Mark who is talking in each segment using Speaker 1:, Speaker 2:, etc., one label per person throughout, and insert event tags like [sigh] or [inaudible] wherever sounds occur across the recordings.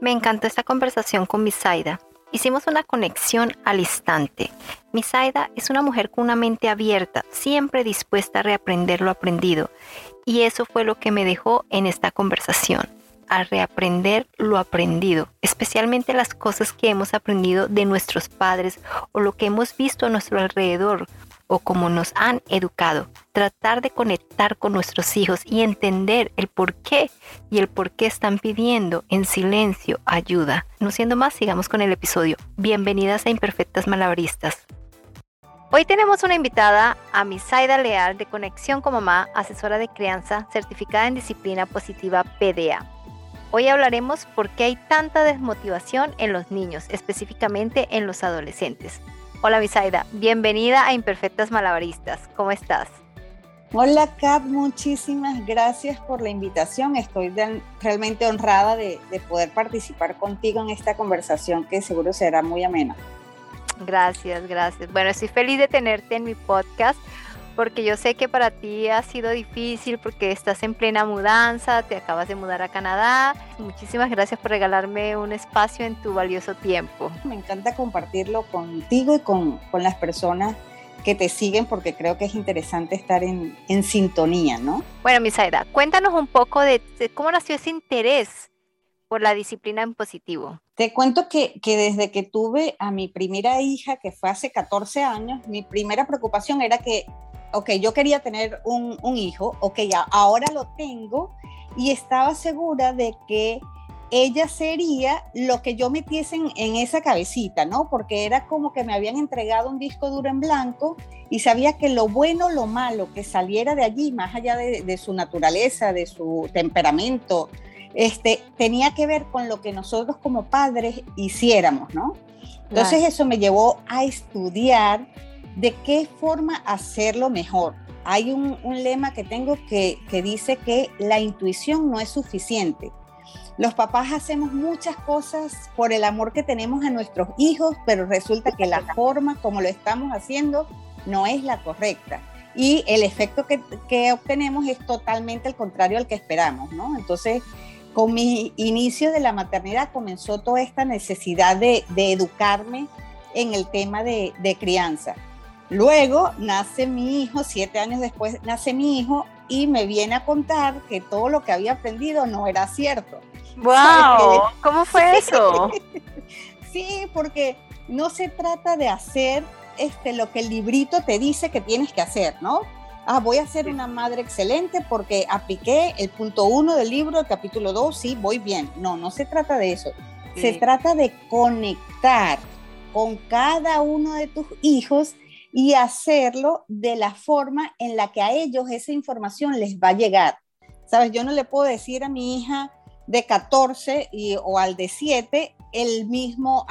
Speaker 1: Me encantó esta conversación con Misaida. Hicimos una conexión al instante. Misaida es una mujer con una mente abierta, siempre dispuesta a reaprender lo aprendido. Y eso fue lo que me dejó en esta conversación, a reaprender lo aprendido, especialmente las cosas que hemos aprendido de nuestros padres o lo que hemos visto a nuestro alrededor, o como nos han educado, tratar de conectar con nuestros hijos y entender el por qué y el por qué están pidiendo en silencio ayuda. No siendo más, sigamos con el episodio. Bienvenidas a Imperfectas Malabaristas. Hoy tenemos una invitada a Misaida Leal de Conexión con Mamá, asesora de crianza, certificada en disciplina positiva PDA. Hoy hablaremos por qué hay tanta desmotivación en los niños, específicamente en los adolescentes. Hola Misaida, bienvenida a Imperfectas Malabaristas. ¿Cómo estás?
Speaker 2: Hola Cap, muchísimas gracias por la invitación. Estoy realmente honrada de, de poder participar contigo en esta conversación que seguro será muy amena.
Speaker 1: Gracias, gracias. Bueno, estoy feliz de tenerte en mi podcast porque yo sé que para ti ha sido difícil porque estás en plena mudanza, te acabas de mudar a Canadá. Muchísimas gracias por regalarme un espacio en tu valioso tiempo.
Speaker 2: Me encanta compartirlo contigo y con, con las personas que te siguen porque creo que es interesante estar en, en sintonía, ¿no?
Speaker 1: Bueno, Misaida, cuéntanos un poco de, de, cómo nació ese interés por la disciplina en positivo.
Speaker 2: Te cuento que, que, desde que tuve a mi primera hija, que fue hace 14 años, mi primera preocupación era que ok, yo quería tener un, un hijo, ok, ya, ahora lo tengo y estaba segura de que ella sería lo que yo metiese en, en, esa cabecita, ¿no? Porque era como que me habían entregado un disco duro en blanco y sabía que lo bueno, lo malo que saliera de allí, más allá de, de su naturaleza, de su temperamento, este, tenía que ver con lo que nosotros como padres hiciéramos, ¿no? Entonces claro. eso me llevó a estudiar de qué forma hacerlo mejor. Hay un, lema que tengo que, que dice que la intuición no es suficiente. Los papás hacemos muchas cosas por el amor que tenemos a nuestros hijos, pero resulta que la forma como lo estamos haciendo no es la correcta. Y el efecto que, que obtenemos es totalmente el contrario al que esperamos, ¿no? Entonces, con mi inicio de la maternidad comenzó toda esta necesidad de, de educarme en el tema de crianza. Luego nace mi hijo, siete años después nace mi hijo y me viene a contar que todo lo que había aprendido no era cierto.
Speaker 1: ¡Wow! ¿Cómo fue [laughs] eso?
Speaker 2: sí, porque no se trata de hacer este, lo que el librito te dice que tienes que hacer, ¿no? Ah, voy a ser una madre excelente porque apliqué el punto uno del libro, el capítulo dos, sí, voy bien. No, no se trata de eso. Sí. Se trata de conectar con cada uno de tus hijos y hacerlo de la forma en la que a ellos esa información les va a llegar. Sabes, yo no le puedo decir a mi hija de 14 y, o al de 7 el mismo,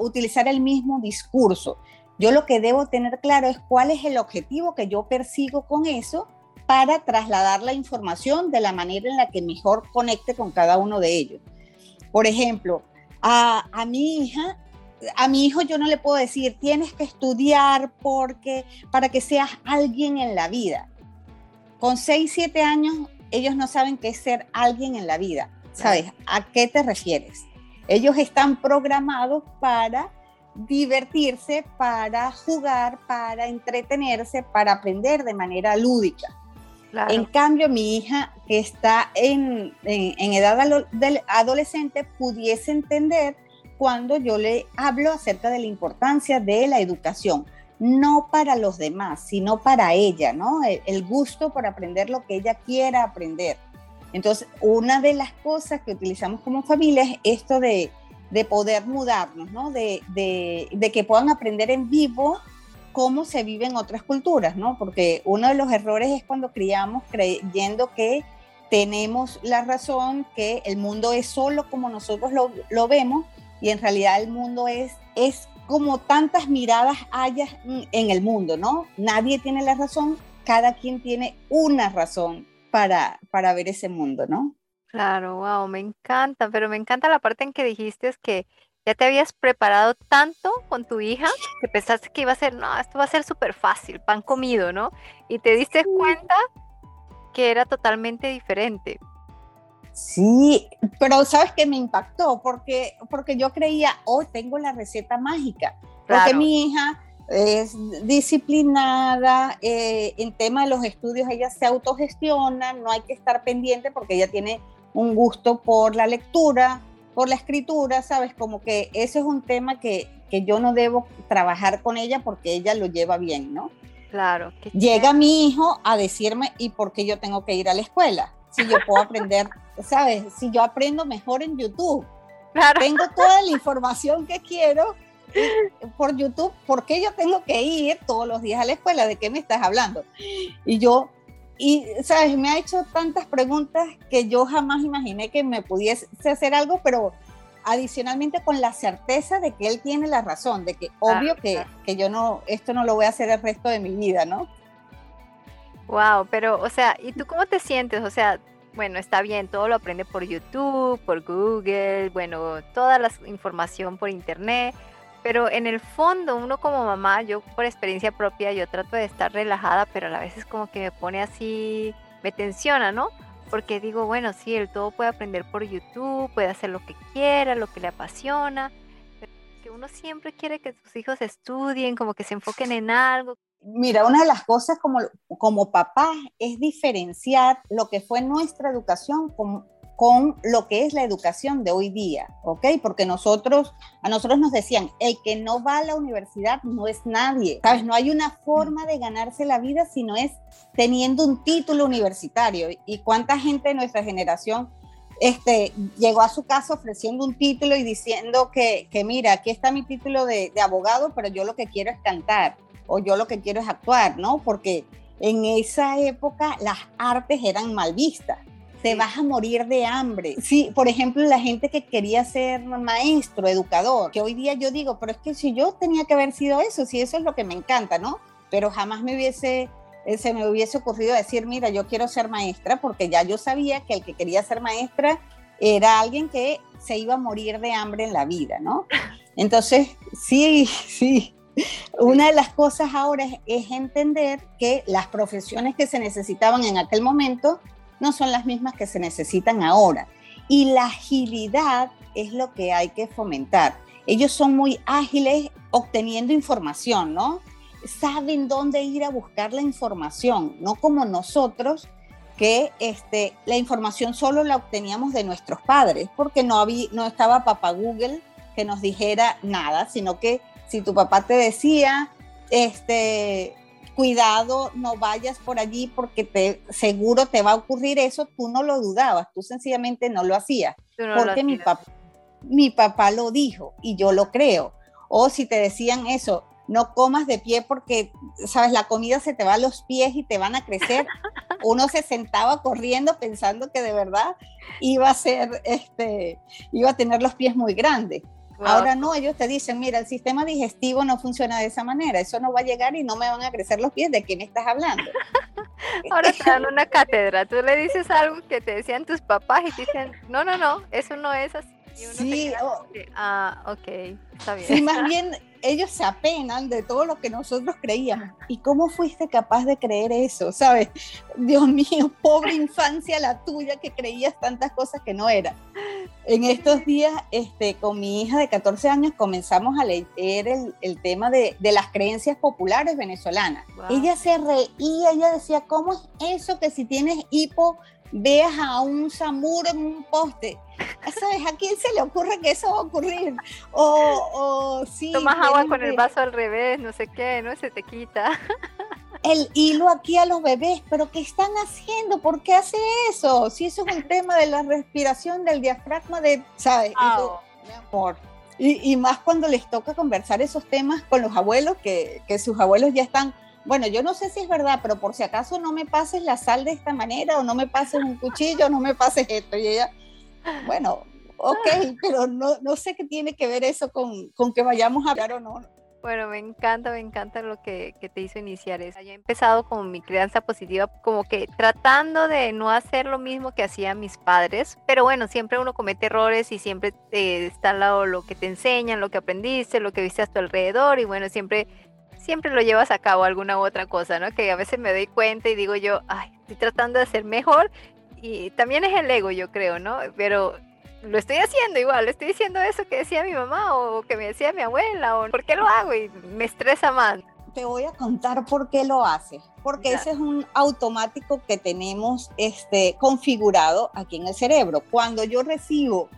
Speaker 2: utilizar el mismo discurso. Yo lo que debo tener claro es cuál es el objetivo que yo persigo con eso para trasladar la información de la manera en la que mejor conecte con cada uno de ellos. Por ejemplo, a mi hija a mi hijo yo no le puedo decir, tienes que estudiar porque para que seas alguien en la vida. Con 6, 7 años ellos no saben qué es ser alguien en la vida. ¿Sabes? ¿A qué te refieres? Ellos están programados para divertirse, para jugar, para entretenerse, para aprender de manera lúdica. Claro. En cambio, mi hija que está en, en, en edad adolescente pudiese entender cuando yo le hablo acerca de la importancia de la educación, no para los demás, sino para ella, ¿no? El, gusto por aprender lo que ella quiera aprender. Entonces, una de las cosas que utilizamos como familia es esto de, de poder mudarnos, ¿no? De, de, de, que puedan aprender en vivo cómo se vive en otras culturas, ¿no? Porque uno de los errores es cuando criamos creyendo que tenemos la razón, que el mundo es solo como nosotros lo, lo vemos y en realidad el mundo es, es como tantas miradas hayas en el mundo, ¿no? Nadie tiene la razón, cada quien tiene una razón para, para ver ese mundo, ¿no?
Speaker 1: Claro, wow, me encanta, pero me encanta la parte en que dijiste es que ya te habías preparado tanto con tu hija que pensaste que iba a ser, no, esto va a ser súper fácil, pan comido, ¿no? Y te diste cuenta que era totalmente diferente.
Speaker 2: Sí, pero sabes que me impactó porque, porque yo creía, oh, tengo la receta mágica, porque mi hija es disciplinada, eh, en tema de los estudios ella se autogestiona, no hay que estar pendiente porque ella tiene un gusto por la lectura, por la escritura, ¿sabes? Como que ese es un tema que, que yo no debo trabajar con ella porque ella lo lleva bien, ¿no?
Speaker 1: Claro.
Speaker 2: Llega mi hijo a decirme, ¿y por qué yo tengo que ir a la escuela? Si yo puedo aprender, ¿sabes? Si yo aprendo mejor en YouTube. Claro. Tengo toda la información que quiero por YouTube, ¿por qué yo tengo que ir todos los días a la escuela? ¿De qué me estás hablando? Y yo, y, ¿sabes? Me ha hecho tantas preguntas que yo jamás imaginé que me pudiese hacer algo, pero adicionalmente con la certeza de que él tiene la razón, de que obvio que, que, yo no, esto no lo voy a hacer el resto de mi vida, ¿no?
Speaker 1: Wow, pero, o sea, ¿y tú cómo te sientes? O sea, bueno, está bien, todo lo aprende por YouTube, por Google, bueno, toda la información por Internet, pero en el fondo uno como mamá, yo por experiencia propia, yo trato de estar relajada, pero a la vez es como que me pone así, me tensiona, ¿no? Porque digo, bueno, sí, él todo puede aprender por YouTube, puede hacer lo que quiera, lo que le apasiona, pero que uno siempre quiere que sus hijos estudien, como que se enfoquen en algo.
Speaker 2: Mira, una de las cosas como, como papá es diferenciar lo que fue nuestra educación como, con lo que es la educación de hoy día, ¿ok? Porque nosotros, a nosotros nos decían, el que no va a la universidad no es nadie, ¿sabes? No hay una forma de ganarse la vida si no es teniendo un título universitario. ¿Y cuánta gente de nuestra generación este, llegó a su casa ofreciendo un título y diciendo que, que mira, aquí está mi título de, de abogado, pero yo lo que quiero es cantar o yo lo que quiero es actuar, ¿no? Porque en esa época las artes eran mal vistas te vas a morir de hambre. Sí, por ejemplo, la gente que quería ser maestro, educador, que hoy día yo digo, pero es que si yo tenía que haber sido eso, si eso es lo que me encanta, ¿no? Pero jamás me hubiese eh, se me hubiese ocurrido decir, mira, yo quiero ser maestra, porque ya yo sabía que el que quería ser maestra era alguien que se iba a morir de hambre en la vida, ¿no? Entonces, sí, sí. Una de las cosas ahora es entender que las profesiones que se necesitaban en aquel momento no son las mismas que se necesitan ahora. Y la agilidad es lo que hay que fomentar. Ellos son muy ágiles obteniendo información, ¿no? Saben dónde ir a buscar la información, no como nosotros que este, la información solo la obteníamos de nuestros padres, porque no, había, no estaba papá Google que nos dijera nada, sino que si tu papá te decía, este, cuidado, no vayas por allí porque te, seguro te va a ocurrir eso, tú no lo dudabas, tú sencillamente no lo hacías, porque mi, papá, mi papá lo dijo y yo lo creo. O si te decían eso, no comas de pie porque, sabes, la comida se te va a los pies y te van a crecer. [laughs] Uno se sentaba corriendo pensando que de verdad iba a ser, este, iba a tener los pies muy grandes. Ahora no, ellos te dicen, mira, el sistema digestivo no funciona de esa manera, eso no va a llegar y no me van a crecer los pies, ¿de qué me estás hablando? [laughs]
Speaker 1: Ahora te dan una cátedra, tú le dices algo que te decían tus papás y te dicen, no, no, no, eso no es así. sí, oh. ah, ok, está bien.
Speaker 2: Sí, más bien [laughs] ellos se apenan de todo lo que nosotros creíamos. ¿Y cómo fuiste capaz de creer eso? ¿Sabes? Dios mío, pobre infancia la tuya que creías tantas cosas que no eran. En estos días, este, con mi hija de 14 años, comenzamos a leer el, el tema de, de, las creencias populares venezolanas. Ella se reía, ella decía, ¿cómo es eso que si tienes hipo veas a un samuro en un poste. ¿Sabes? ¿A quién se le ocurre que eso va a ocurrir? O, o sí.
Speaker 1: Tomas agua con el vaso al revés, no sé qué, ¿no? Se te quita. [laughs]
Speaker 2: El hilo aquí a los bebés, pero ¿qué están haciendo? ¿Por qué hace eso? Si eso es un tema de la respiración, del diafragma, de, ¿sabes? mi amor. Y, y, más cuando les toca conversar esos temas con los abuelos, que, que sus abuelos ya están bueno, yo no sé si es verdad, pero por si acaso no me pases la sal de esta manera o no me pases un cuchillo, no me pases esto. Y ella, bueno, ok, pero no, no sé qué tiene que ver eso con, con que vayamos a hablar o no.
Speaker 1: Bueno, me encanta, me encanta lo que, que, te hizo iniciar eso. Yo he empezado con mi crianza positiva, como que tratando de no hacer lo mismo que hacían mis padres, pero bueno, siempre uno comete errores y siempre eh, está al lado lo que te enseñan, lo que aprendiste, lo que viste a tu alrededor y bueno, siempre siempre lo llevas a cabo alguna u otra cosa, ¿no? Que a veces me doy cuenta y digo yo, ay, estoy tratando de ser mejor y también es el ego, yo creo, ¿no? Pero lo estoy haciendo igual, estoy diciendo eso que decía mi mamá o que me decía mi abuela, o ¿por qué lo hago? Y me estresa más.
Speaker 2: Te voy a contar por qué lo haces, porque ese es un automático que tenemos este, configurado aquí en el cerebro. Cuando yo recibo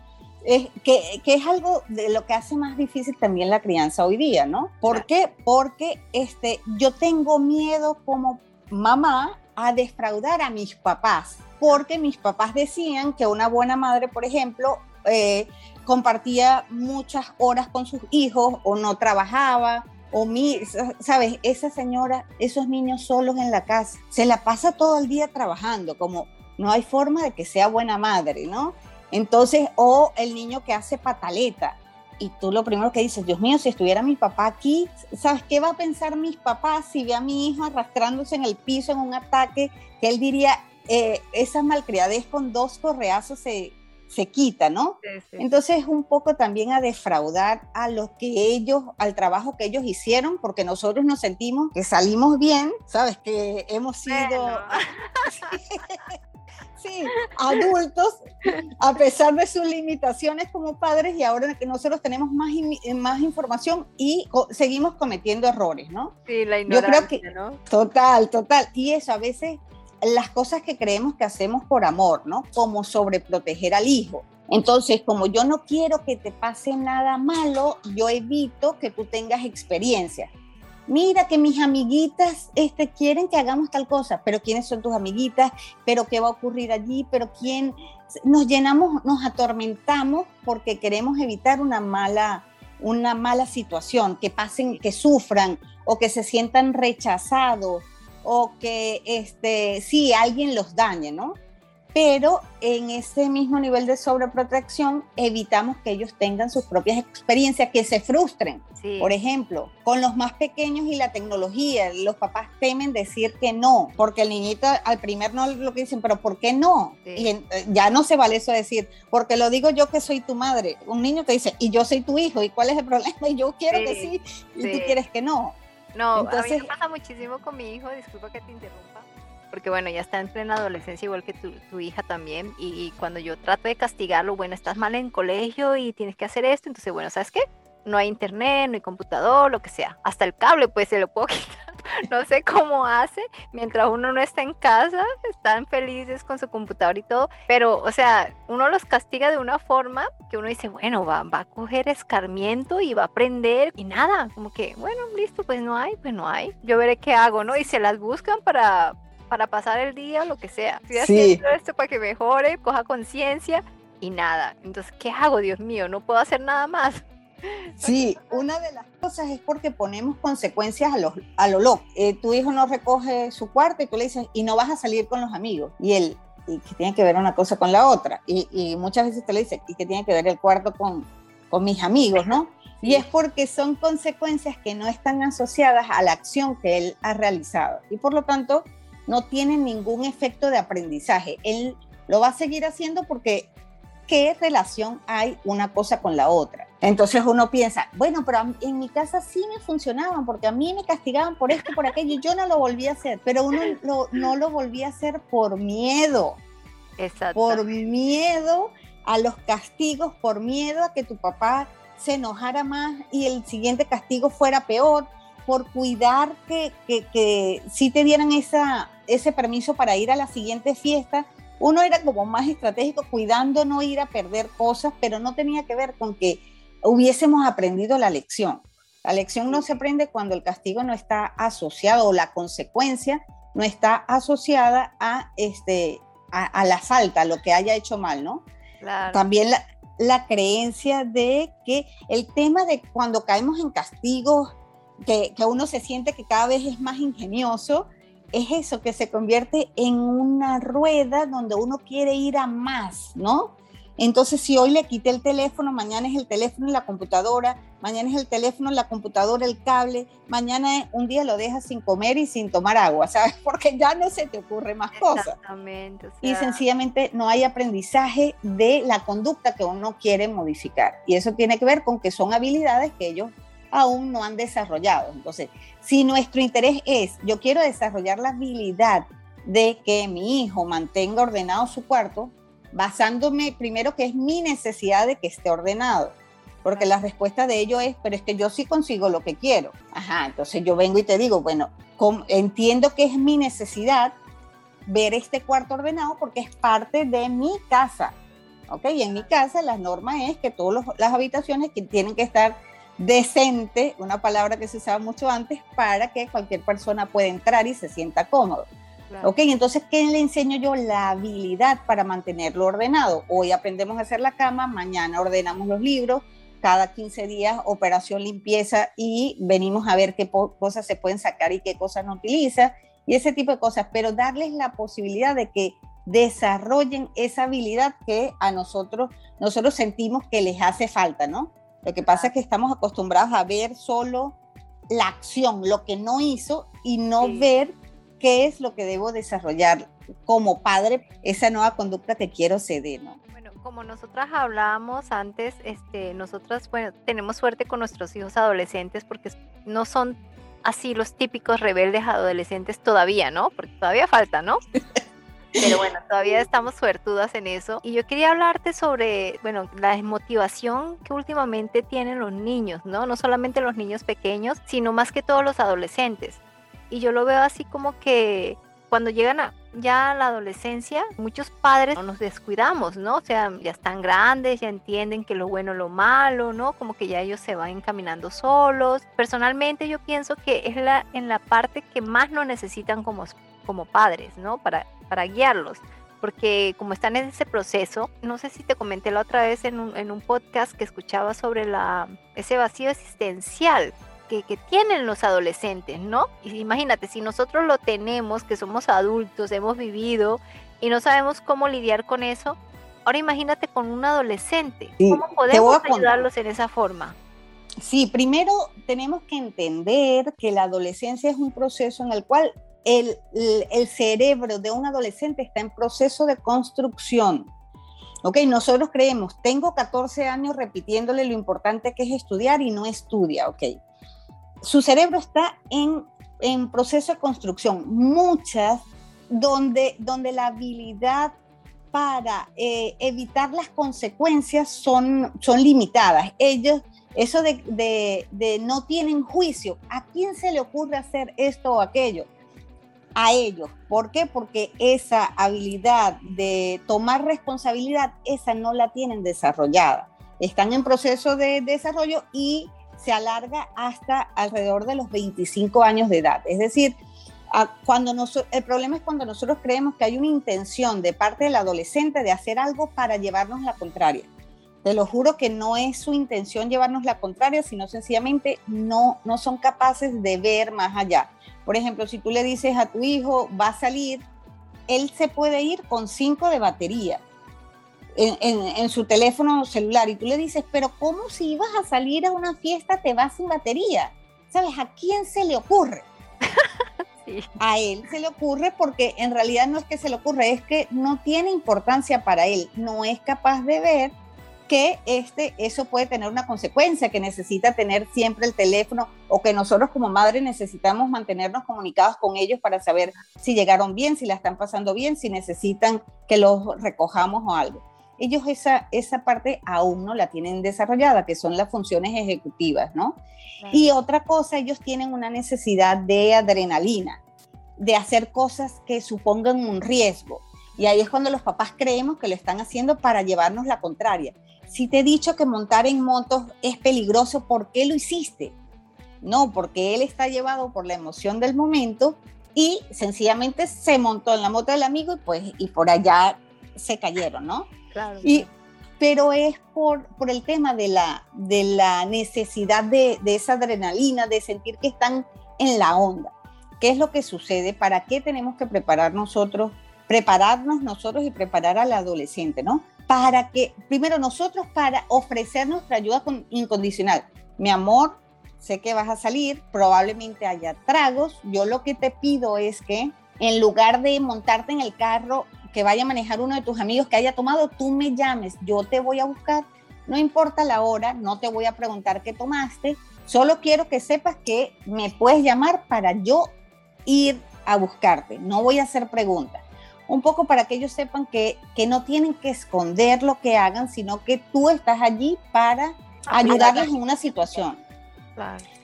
Speaker 2: es, que, que, es algo de lo que hace más difícil también la crianza hoy día, ¿no? ¿Por qué? Porque este, yo tengo miedo como mamá a defraudar a mis papás, porque mis papás decían que una buena madre, por ejemplo, eh, compartía muchas horas con sus hijos o no trabajaba. O mi, sabes, esa señora, esos niños solos en la casa, se la pasa todo el día trabajando, como no hay forma de que sea buena madre, ¿no? Entonces, o el niño que hace pataleta, y tú lo primero que dices, Dios mío, si estuviera mi papá aquí, ¿sabes qué va a pensar mis papás si ve a mi hijo arrastrándose en el piso en un ataque? Que él diría, eh, esa malcriadez con dos correazos se, se quita, ¿no? Entonces un poco también a defraudar a lo que ellos, al trabajo que ellos hicieron, porque nosotros nos sentimos que salimos bien, ¿sabes? Que hemos sido... [laughs] sí, adultos, a pesar de sus limitaciones como padres y ahora que nosotros tenemos más, más información y seguimos cometiendo errores, ¿no?
Speaker 1: Sí, la ignorancia, Yo creo que, ¿no?
Speaker 2: Total, total. Y eso a veces las cosas que creemos que hacemos por amor, ¿no? Como sobreproteger al hijo. Entonces, como yo no quiero que te pase nada malo, yo evito que tú tengas experiencia mira que mis amiguitas este, quieren que hagamos tal cosa, pero ¿quiénes son tus amiguitas? ¿Pero qué va a ocurrir allí? ¿Pero quién? Nos llenamos, nos atormentamos porque queremos evitar una mala, una mala situación, que pasen, que sufran o que se sientan rechazados o que este, sí, alguien los dañe, ¿no? Pero en ese mismo nivel de sobreprotección evitamos que ellos tengan sus propias experiencias, que se frustren. Por ejemplo, con los más pequeños y la tecnología, los papás temen decir que no, porque el niñito al primer no lo que dicen, pero ¿por qué no? Y eh, ya no se vale eso decir, porque lo digo yo que soy tu madre. Un niño te dice, y yo soy tu hijo, ¿y cuál es el problema? Y [laughs] yo quiero que sí, y tú quieres que no.
Speaker 1: No, Entonces, a mí me pasa muchísimo con mi hijo, disculpa que te interrumpa porque bueno, ya está en plena adolescencia igual que tu, hija también, y, cuando yo trato de castigarlo, bueno, estás mal en colegio y tienes que hacer esto, entonces bueno, ¿sabes qué? No hay internet, no hay computador, lo que sea. Hasta el cable pues se lo puedo [laughs] quitar. No sé cómo hace, mientras uno no está en casa, están felices con su computador y todo, pero o sea, uno los castiga de una forma que uno dice, bueno, va, va a coger escarmiento y va a aprender y nada, como que, bueno, listo, pues no hay, pues no hay. Yo veré qué hago, ¿no? Y se las buscan para, para pasar el día, lo que sea. Estoy haciendo esto para que mejore, coja conciencia y nada. Entonces, ¿qué hago, Dios mío? No puedo hacer nada más. [laughs]
Speaker 2: Sí, una de las cosas es porque ponemos consecuencias a, los, a lo loco. Eh, tu hijo no recoge su cuarto y tú le dices, y no vas a salir con los amigos. Y él, y que tiene que ver una cosa con la otra. Y, y muchas veces te le dice, y que tiene que ver el cuarto con, con mis amigos, ¿no? Y es porque son consecuencias que no están asociadas a la acción que él ha realizado. Y por lo tanto, no tiene ningún efecto de aprendizaje. Él lo va a seguir haciendo porque ¿qué relación hay una cosa con la otra? Entonces uno piensa, bueno, pero en mi casa sí me funcionaban porque a mí me castigaban por esto, por aquello, y yo no lo volví a hacer, pero uno no lo volví a hacer por miedo. Por miedo a los castigos, por miedo a que tu papá se enojara más y el siguiente castigo fuera peor, por cuidar que, que, que sí te dieran esa, ese permiso para ir a la siguiente fiesta. Uno era como más estratégico, cuidando no ir a perder cosas, pero no tenía que ver con que hubiésemos aprendido la lección. La lección no se aprende cuando el castigo no está asociado o la consecuencia no está asociada a, este, a, la falta, a lo que haya hecho mal, ¿no? También la, la, creencia de que el tema de cuando caemos en castigos, que, que uno se siente que cada vez es más ingenioso, es eso, que se convierte en una rueda donde uno quiere ir a más, ¿no? Entonces, si hoy le quité el teléfono, mañana es el teléfono y la computadora, mañana es el teléfono, la computadora, el cable, mañana un día lo dejas sin comer y sin tomar agua, ¿sabes? [laughs] Porque ya no se te ocurre más cosas.
Speaker 1: Exactamente.
Speaker 2: Y sencillamente no hay aprendizaje de la conducta que uno quiere modificar. Y eso tiene que ver con que son habilidades que ellos aún no han desarrollado. Entonces, si nuestro interés es, yo quiero desarrollar la habilidad de que mi hijo mantenga ordenado su cuarto, basándome primero que es mi necesidad de que esté ordenado. Porque la respuesta de ello es, pero es que yo sí consigo lo que quiero. Ajá, entonces yo vengo y te digo, bueno, entiendo que es mi necesidad ver este cuarto ordenado porque es parte de mi casa. ¿Ok? Y en mi casa la norma es que todas las habitaciones que tienen que estar decente, una palabra que se usaba mucho antes, para que cualquier persona pueda entrar y se sienta cómodo. Ok, entonces, ¿qué le enseño yo? La habilidad para mantenerlo ordenado. Hoy aprendemos a hacer la cama, mañana ordenamos los libros, cada 15 días operación limpieza y venimos a ver qué cosas se pueden sacar y qué cosas no utiliza y ese tipo de cosas, pero darles la posibilidad de que desarrollen esa habilidad que a nosotros, nosotros sentimos que les hace falta, ¿no? Lo que pasa es que estamos acostumbrados a ver solo la acción, lo que no hizo y no ver qué es lo que debo desarrollar como padre, esa nueva conducta que quiero ceder, ¿no?
Speaker 1: Bueno, como nosotras hablábamos antes, este, nosotras, bueno, tenemos suerte con nuestros hijos adolescentes porque no son así los típicos rebeldes adolescentes todavía, ¿no? Porque todavía falta, ¿no? [laughs] Pero bueno, todavía estamos suertudas en eso. Y yo quería hablarte sobre, bueno, la motivación que últimamente tienen los niños, ¿no? No solamente los niños pequeños, sino más que todos los adolescentes. Y yo lo veo así como que cuando llegan a, ya a la adolescencia, muchos padres nos descuidamos, ¿no? O sea, ya están grandes, ya entienden que lo bueno, lo malo, ¿no? Como que ya ellos se van encaminando solos. Personalmente yo pienso que es la, en la parte que más lo necesitan como, como padres, ¿no? Para, para guiarlos porque como están en ese proceso, no sé si te comenté la otra vez en un, en un podcast que escuchaba sobre la, ese vacío existencial que, tienen los adolescentes, ¿no? Y imagínate, si nosotros lo tenemos, que somos adultos, hemos vivido y no sabemos cómo lidiar con eso, ahora imagínate con un adolescente, ¿cómo podemos ayudarlos en esa forma?
Speaker 2: Sí, primero tenemos que entender que la adolescencia es un proceso en el cual el, cerebro de un adolescente está en proceso de construcción. Ok, nosotros creemos, tengo 14 años repitiéndole lo importante que es estudiar y no estudia, ok su cerebro está en, proceso de construcción, muchas donde, donde la habilidad para eh, evitar las consecuencias son, son limitadas. Ellos, eso de, de, no tienen juicio. ¿A quién se le ocurre hacer esto o aquello? A ellos. ¿Por qué? Porque esa habilidad de tomar responsabilidad, esa no la tienen desarrollada. Están en proceso de desarrollo y se alarga hasta alrededor de los 25 años de edad. Es decir, cuando el problema es cuando nosotros creemos que hay una intención de parte del adolescente de hacer algo para llevarnos la contraria. Te lo juro que no es su intención llevarnos la contraria, sino sencillamente no, no son capaces de ver más allá. Por ejemplo, si tú le dices a tu hijo, va a salir, él se puede ir con cinco de batería en, su teléfono celular y tú le dices, pero ¿cómo si ibas a salir a una fiesta te vas sin batería? ¿Sabes? ¿A quién se le ocurre? [laughs] A él se le ocurre porque en realidad no es que se le ocurre, es que no tiene importancia para él, no es capaz de ver que este, eso puede tener una consecuencia, que necesita tener siempre el teléfono o que nosotros como madre necesitamos mantenernos comunicados con ellos para saber si llegaron bien, si la están pasando bien, si necesitan que los recojamos o algo ellos esa, esa parte aún no la tienen desarrollada, que son las funciones ejecutivas, ¿no? Y otra cosa, ellos tienen una necesidad de adrenalina, de hacer cosas que supongan un riesgo. Y ahí es cuando los papás creemos que lo están haciendo para llevarnos la contraria. Si te he dicho que montar en motos es peligroso, ¿por qué lo hiciste? No, porque él está llevado por la emoción del momento y sencillamente se montó en la moto del amigo y pues y por allá se cayeron, ¿no? Y, pero es por, por el tema de la, de la necesidad de, de esa adrenalina, de sentir que están en la onda. ¿Qué es lo que sucede? ¿Para qué tenemos que preparar nosotros, prepararnos nosotros y preparar al adolescente, ¿no? Para que, primero nosotros, para ofrecer nuestra ayuda incondicional. Mi amor, sé que vas a salir, probablemente haya tragos. Yo lo que te pido es que en lugar de montarte en el carro que vaya a manejar uno de tus amigos que haya tomado, tú me llames, yo te voy a buscar, no importa la hora, no te voy a preguntar qué tomaste, solo quiero que sepas que me puedes llamar para yo ir a buscarte, no voy a hacer preguntas. Un poco para que ellos sepan que, que no tienen que esconder lo que hagan, sino que tú estás allí para ayudarles en una situación.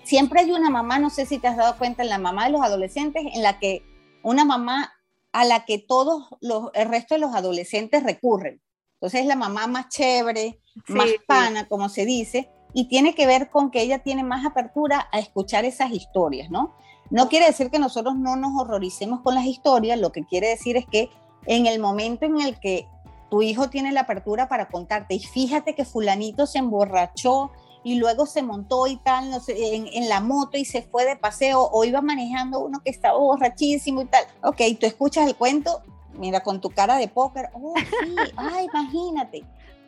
Speaker 2: Siempre hay una mamá, no sé si te has dado cuenta, en la mamá de los adolescentes, en la que una mamá a la que todos los, el resto de los adolescentes recurren. Entonces es la mamá más chévere, más pana, como se dice, y tiene que ver con que ella tiene más apertura a escuchar esas historias, ¿no? No quiere decir que nosotros no nos horroricemos con las historias, lo que quiere decir es que en el momento en el que tu hijo tiene la apertura para contarte, y fíjate que fulanito se emborrachó y luego se montó y tal, no sé, en, la moto y se fue de paseo, o iba manejando uno que estaba borrachísimo y tal. Ok, tú escuchas el cuento, mira, con tu cara de póker, oh, sí, ay, [laughs] imagínate.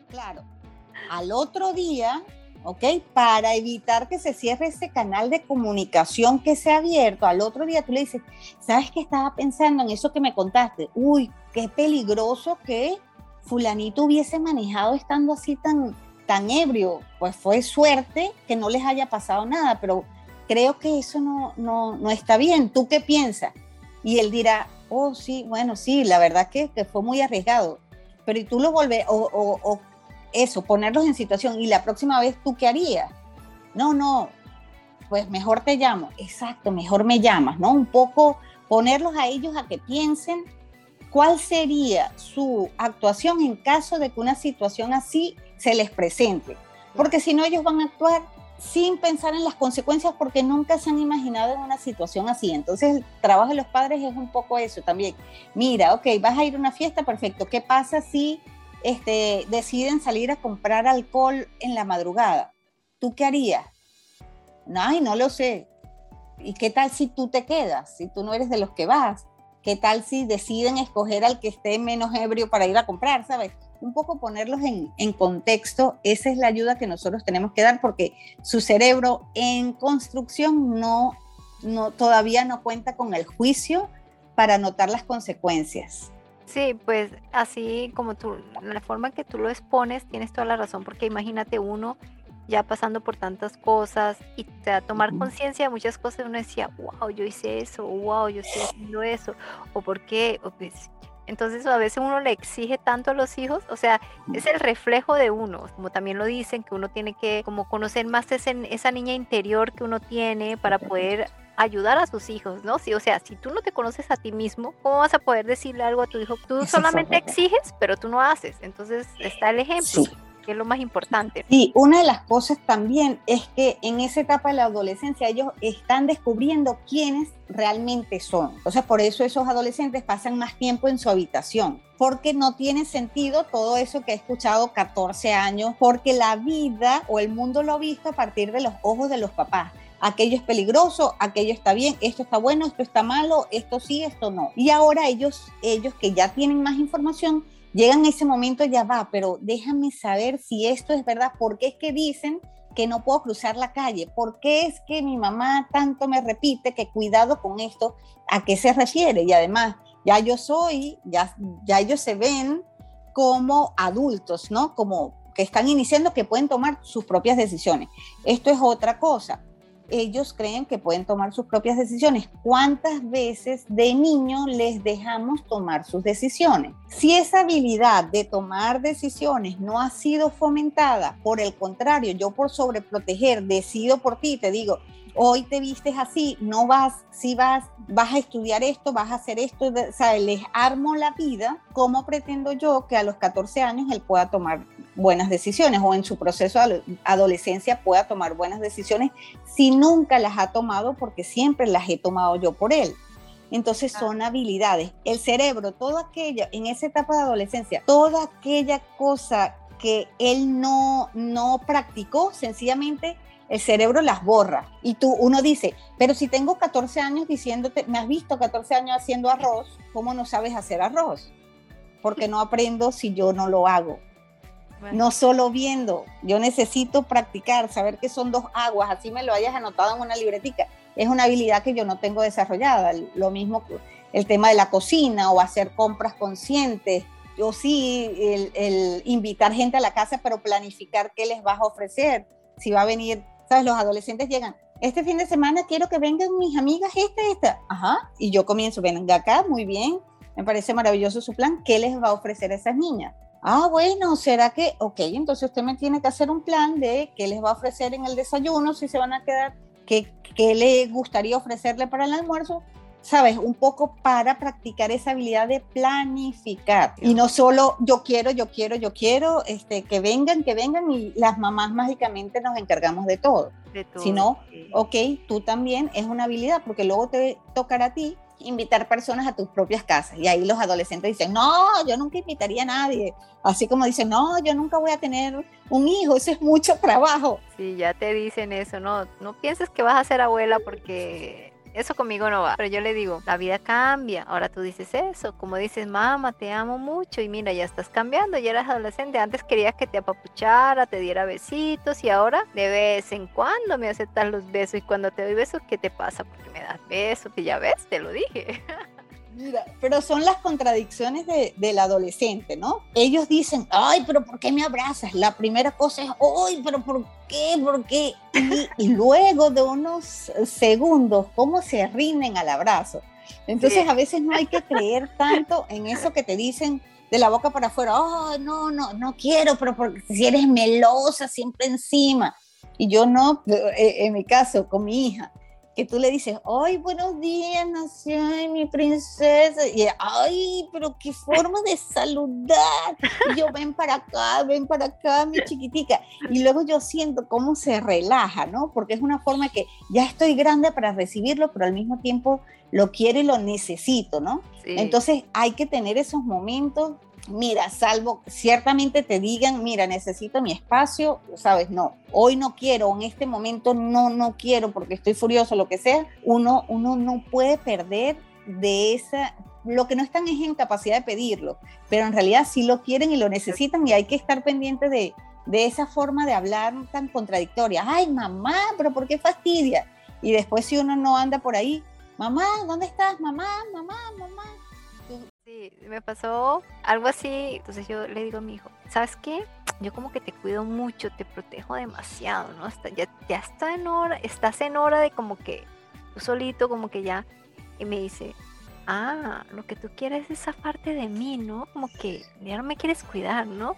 Speaker 2: Claro, al otro día ¿ok? Para evitar que se cierre ese canal de comunicación que se ha abierto, al otro día tú le dices, ¿sabes qué estaba pensando en eso que me contaste? Uy, qué peligroso que fulanito hubiese manejado estando así tan, tan ebrio. Pues fue suerte que no les haya pasado nada, pero creo que eso no, no, no está bien. ¿Tú qué piensas? Y él dirá, oh, sí, bueno, sí, la verdad que, que fue muy arriesgado. Pero y tú lo volvés, o, o, o eso, ponerlos en situación. Y la próxima vez, ¿tú qué harías? No, no, pues mejor te llamo. Exacto, mejor me llamas, ¿no? Un poco ponerlos a ellos a que piensen cuál sería su actuación en caso de que una situación así se les presente. Porque si no, ellos van a actuar sin pensar en las consecuencias porque nunca se han imaginado en una situación así. Entonces, el trabajo de los padres es un poco eso también. Mira, ok, vas a ir a una fiesta, perfecto. ¿Qué pasa si este, deciden salir a comprar alcohol en la madrugada, ¿tú qué harías? Ay, no lo sé. ¿Y qué tal si tú te quedas? Si tú no eres de los que vas. ¿Qué tal si deciden escoger al que esté menos ebrio para ir a comprar? ¿Sabes? Un poco ponerlos en, en contexto. Esa es la ayuda que nosotros tenemos que dar porque su cerebro en construcción no, no, todavía no cuenta con el juicio para notar las consecuencias.
Speaker 1: Sí, pues así como tú, la forma que tú lo expones, tienes toda la razón, porque imagínate uno ya pasando por tantas cosas y a tomar conciencia de muchas cosas, uno decía, wow, yo hice eso, wow, yo estoy haciendo eso, o por qué, pues, entonces a veces uno le exige tanto a los hijos, o sea, es el reflejo de uno, como también lo dicen, que uno tiene que como conocer más esa niña interior que uno tiene para poder ayudar a sus hijos, ¿no? Sí, o sea, si tú no te conoces a ti mismo, ¿cómo vas a poder decirle algo a tu hijo? Tú solamente exiges, pero tú no haces. Entonces está el ejemplo. que es lo más importante.
Speaker 2: Y una de las cosas también es que en esa etapa de la adolescencia ellos están descubriendo quiénes realmente son. Entonces por eso esos adolescentes pasan más tiempo en su habitación, porque no tiene sentido todo eso que he escuchado 14 años, porque la vida o el mundo lo ha visto a partir de los ojos de los papás aquello es peligroso, aquello está bien, esto está bueno, esto está malo, esto sí, esto no. Y ahora ellos, ellos que ya tienen más información, llegan a ese momento, ya va, pero déjame saber si esto es verdad, ¿por qué es que dicen que no puedo cruzar la calle? ¿Por qué es que mi mamá tanto me repite que cuidado con esto? ¿A qué se refiere? Y además, ya yo soy, ya, ya ellos se ven como adultos, ¿no? Como que están iniciando que pueden tomar sus propias decisiones. Esto es otra cosa ellos creen que pueden tomar sus propias decisiones. ¿Cuántas veces de niño les dejamos tomar sus decisiones? Si esa habilidad de tomar decisiones no ha sido fomentada, por el contrario, yo por sobreproteger decido por ti, te digo, hoy te vistes así, no vas, si vas, vas a estudiar esto, vas a hacer esto, o sea, les armo la vida, ¿cómo pretendo yo que a los 14 años él pueda tomar buenas decisiones o en su proceso de adolescencia pueda tomar buenas decisiones si nunca las ha tomado porque siempre las he tomado yo por él? Entonces son habilidades. El cerebro, todo aquello, en esa etapa de adolescencia, toda aquella cosa que él no, no practicó, sencillamente el cerebro las borra. Y tú, uno dice, pero si tengo 14 años diciéndote, me has visto 14 años haciendo arroz, ¿cómo no sabes hacer arroz? Porque no aprendo si yo no lo hago. No solo viendo, yo necesito practicar, saber que son dos aguas, así me lo hayas anotado en una libretica. Es una habilidad que yo no tengo desarrollada. Lo mismo el tema de la cocina o hacer compras conscientes. Yo sí, el, el invitar gente a la casa, pero planificar qué les vas a ofrecer. Si va a venir ¿sabes? Los adolescentes llegan, este fin de semana quiero que vengan mis amigas esta, esta. Ajá. Y yo comienzo, venga acá, muy bien. Me parece maravilloso su plan. ¿Qué les va a ofrecer a esas niñas? Ah, bueno, ¿será que? Ok, entonces usted me tiene que hacer un plan de qué les va a ofrecer en el desayuno, si se van a quedar, qué, qué le gustaría ofrecerle para el almuerzo, ¿sabes? Un poco para practicar esa habilidad de planificar. Y no solo yo quiero, yo quiero, yo quiero, este, que vengan, que vengan y las mamás mágicamente nos encargamos de todo. De todo Sino, ok, tú también es una habilidad porque luego te tocará a ti invitar personas a tus propias casas. Y ahí los adolescentes dicen, no, yo nunca invitaría a nadie. Así como dicen, no, yo nunca voy a tener un hijo, eso es mucho trabajo.
Speaker 1: Sí, ya te dicen eso, no, no pienses que vas a ser abuela porque eso conmigo no va. Pero yo le digo, la vida cambia. Ahora tú dices eso, como dices, mamá, te amo mucho y mira, ya estás cambiando, ya eras adolescente. Antes querías que te apapuchara, te diera besitos y ahora de vez en cuando me aceptas los besos y cuando te doy besos, ¿qué te pasa? Porque me das besos, que ya ves, te lo dije. [laughs]
Speaker 2: Mira, pero son las contradicciones de, del adolescente, ¿no? Ellos dicen, ay, pero ¿por qué me abrazas? La primera cosa es, ay, pero ¿por qué? ¿Por qué? Y, luego de unos segundos, ¿cómo se rinden al abrazo? Entonces a veces no hay que creer tanto en eso que te dicen de la boca para afuera, ay, no, no, no quiero, pero porque si eres melosa siempre encima. Y yo no, eh, en mi caso, con mi hija, que tú le dices, ay, buenos días, nació mi princesa, y ay, pero qué forma de saludar, y yo ven para acá, ven para acá, mi chiquitica, y luego yo siento cómo se relaja, ¿no? Porque es una forma que ya estoy grande para recibirlo, pero al mismo tiempo lo quiero y lo necesito, ¿no? Entonces hay que tener esos momentos mira, salvo ciertamente te digan, mira, necesito mi espacio, sabes, no, hoy no quiero, en este momento no, no quiero porque estoy furioso, lo que sea, uno, uno no puede perder de esa, lo que no están es en capacidad de pedirlo, pero en realidad sí lo quieren y lo necesitan y hay que estar pendiente de, de esa forma de hablar tan contradictoria. Ay, mamá, pero ¿por qué fastidia? Y después si uno no anda por ahí, mamá, ¿dónde estás? Mamá, mamá, mamá
Speaker 1: Sí, me pasó algo así. Entonces yo le digo a mi hijo, ¿sabes qué? Yo como que te cuido mucho, te protejo demasiado, ¿no? ya, ya está en hora, estás en hora de como que tú solito, como que ya. Y me dice, ah, lo que tú quieres es parte de mí, ¿no? Como que ya no me quieres cuidar, ¿no?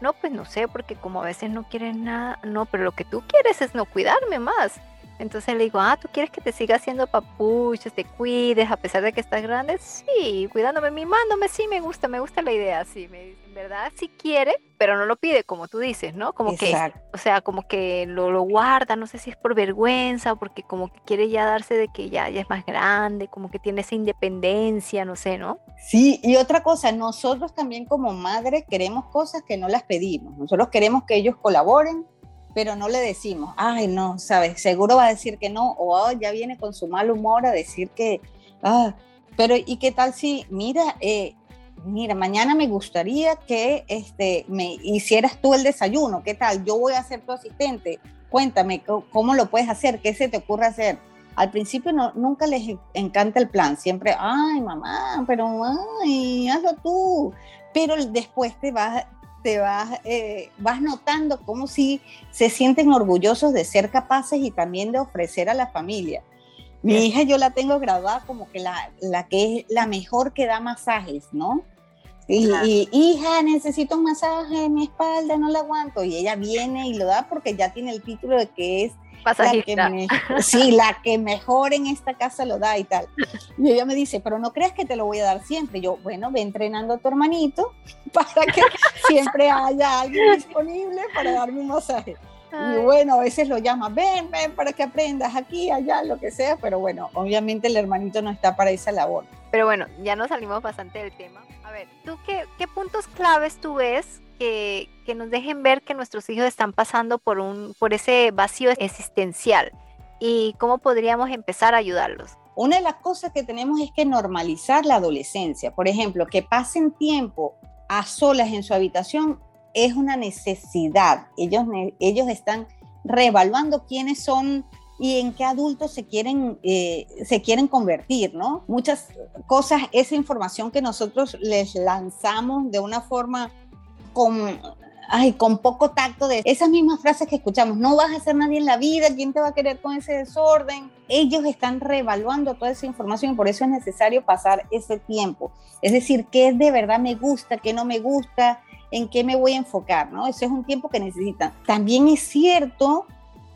Speaker 1: No, pues no sé, porque como a veces no quieres nada, no, pero lo que tú quieres es no cuidarme más. Entonces le digo, ah, ¿tú quieres que te siga haciendo papuchos, te cuides a pesar de que estás grande? Sí, cuidándome, mimándome, sí, me gusta, me gusta la idea, sí, me, en verdad sí quiere, pero no lo pide, como tú dices, ¿no? Como que, o sea, como que lo, lo, guarda, no sé si es por vergüenza o porque como que quiere ya darse de que ya, ya es más grande, como que tiene esa independencia, no sé, ¿no?
Speaker 2: Sí, y otra cosa, nosotros también como madre queremos cosas que no las pedimos, nosotros queremos que ellos colaboren, pero no le decimos, ay, no, sabes, seguro va a decir que no, o ya viene con su mal humor a decir que, ah, pero ¿y qué tal si, mira, eh, mira, mañana me gustaría que este, me hicieras tú el desayuno, ¿qué tal? Yo voy a ser tu asistente, cuéntame cómo lo puedes hacer, qué se te ocurre hacer. Al principio no, nunca les encanta el plan, siempre, ay, mamá, pero ay, hazlo tú. Pero después te vas, te vas, eh, vas notando cómo si se sienten orgullosos de ser capaces y también de ofrecer a la familia. Mi hija yo la tengo graduada como que la, la que es la mejor que da masajes, ¿no? Y, y, hija, necesito un masaje en mi espalda, no la aguanto. Y ella viene y lo da porque ya tiene el título de que es sí, la que mejor en esta casa lo da y tal. Y ella me dice, pero no creas que te lo voy a dar siempre. yo, bueno, ve entrenando a tu hermanito [laughs] para que siempre haya alguien disponible para darme un masaje. Y bueno, a veces lo llama, ven, ven para que aprendas aquí, allá, lo que sea, pero bueno, obviamente el hermanito no está para esa labor.
Speaker 1: Pero bueno, ya nos salimos bastante del tema. A ver, ¿tú qué, qué puntos claves tú ves que, nos dejen ver que nuestros hijos están pasando por, un, por ese vacío existencial y cómo podríamos empezar a ayudarlos.
Speaker 2: Una de las cosas que tenemos es que normalizar la adolescencia. Por ejemplo, que pasen tiempo a solas en su habitación es una necesidad. Ellos, ellos están reevaluando quiénes son y en qué adultos se quieren, eh, se quieren convertir, ¿no? Muchas cosas, esa información que nosotros les lanzamos de una forma con ay, con poco tacto de esas mismas frases que escuchamos, no vas a ser nadie en la vida, ¿quién te va a querer con ese desorden? Ellos están reevaluando toda esa información y por eso es necesario pasar ese tiempo. Es decir, qué de verdad me gusta, qué no me gusta, en qué me voy a enfocar, ¿no? Ese es un tiempo que necesitan. También es cierto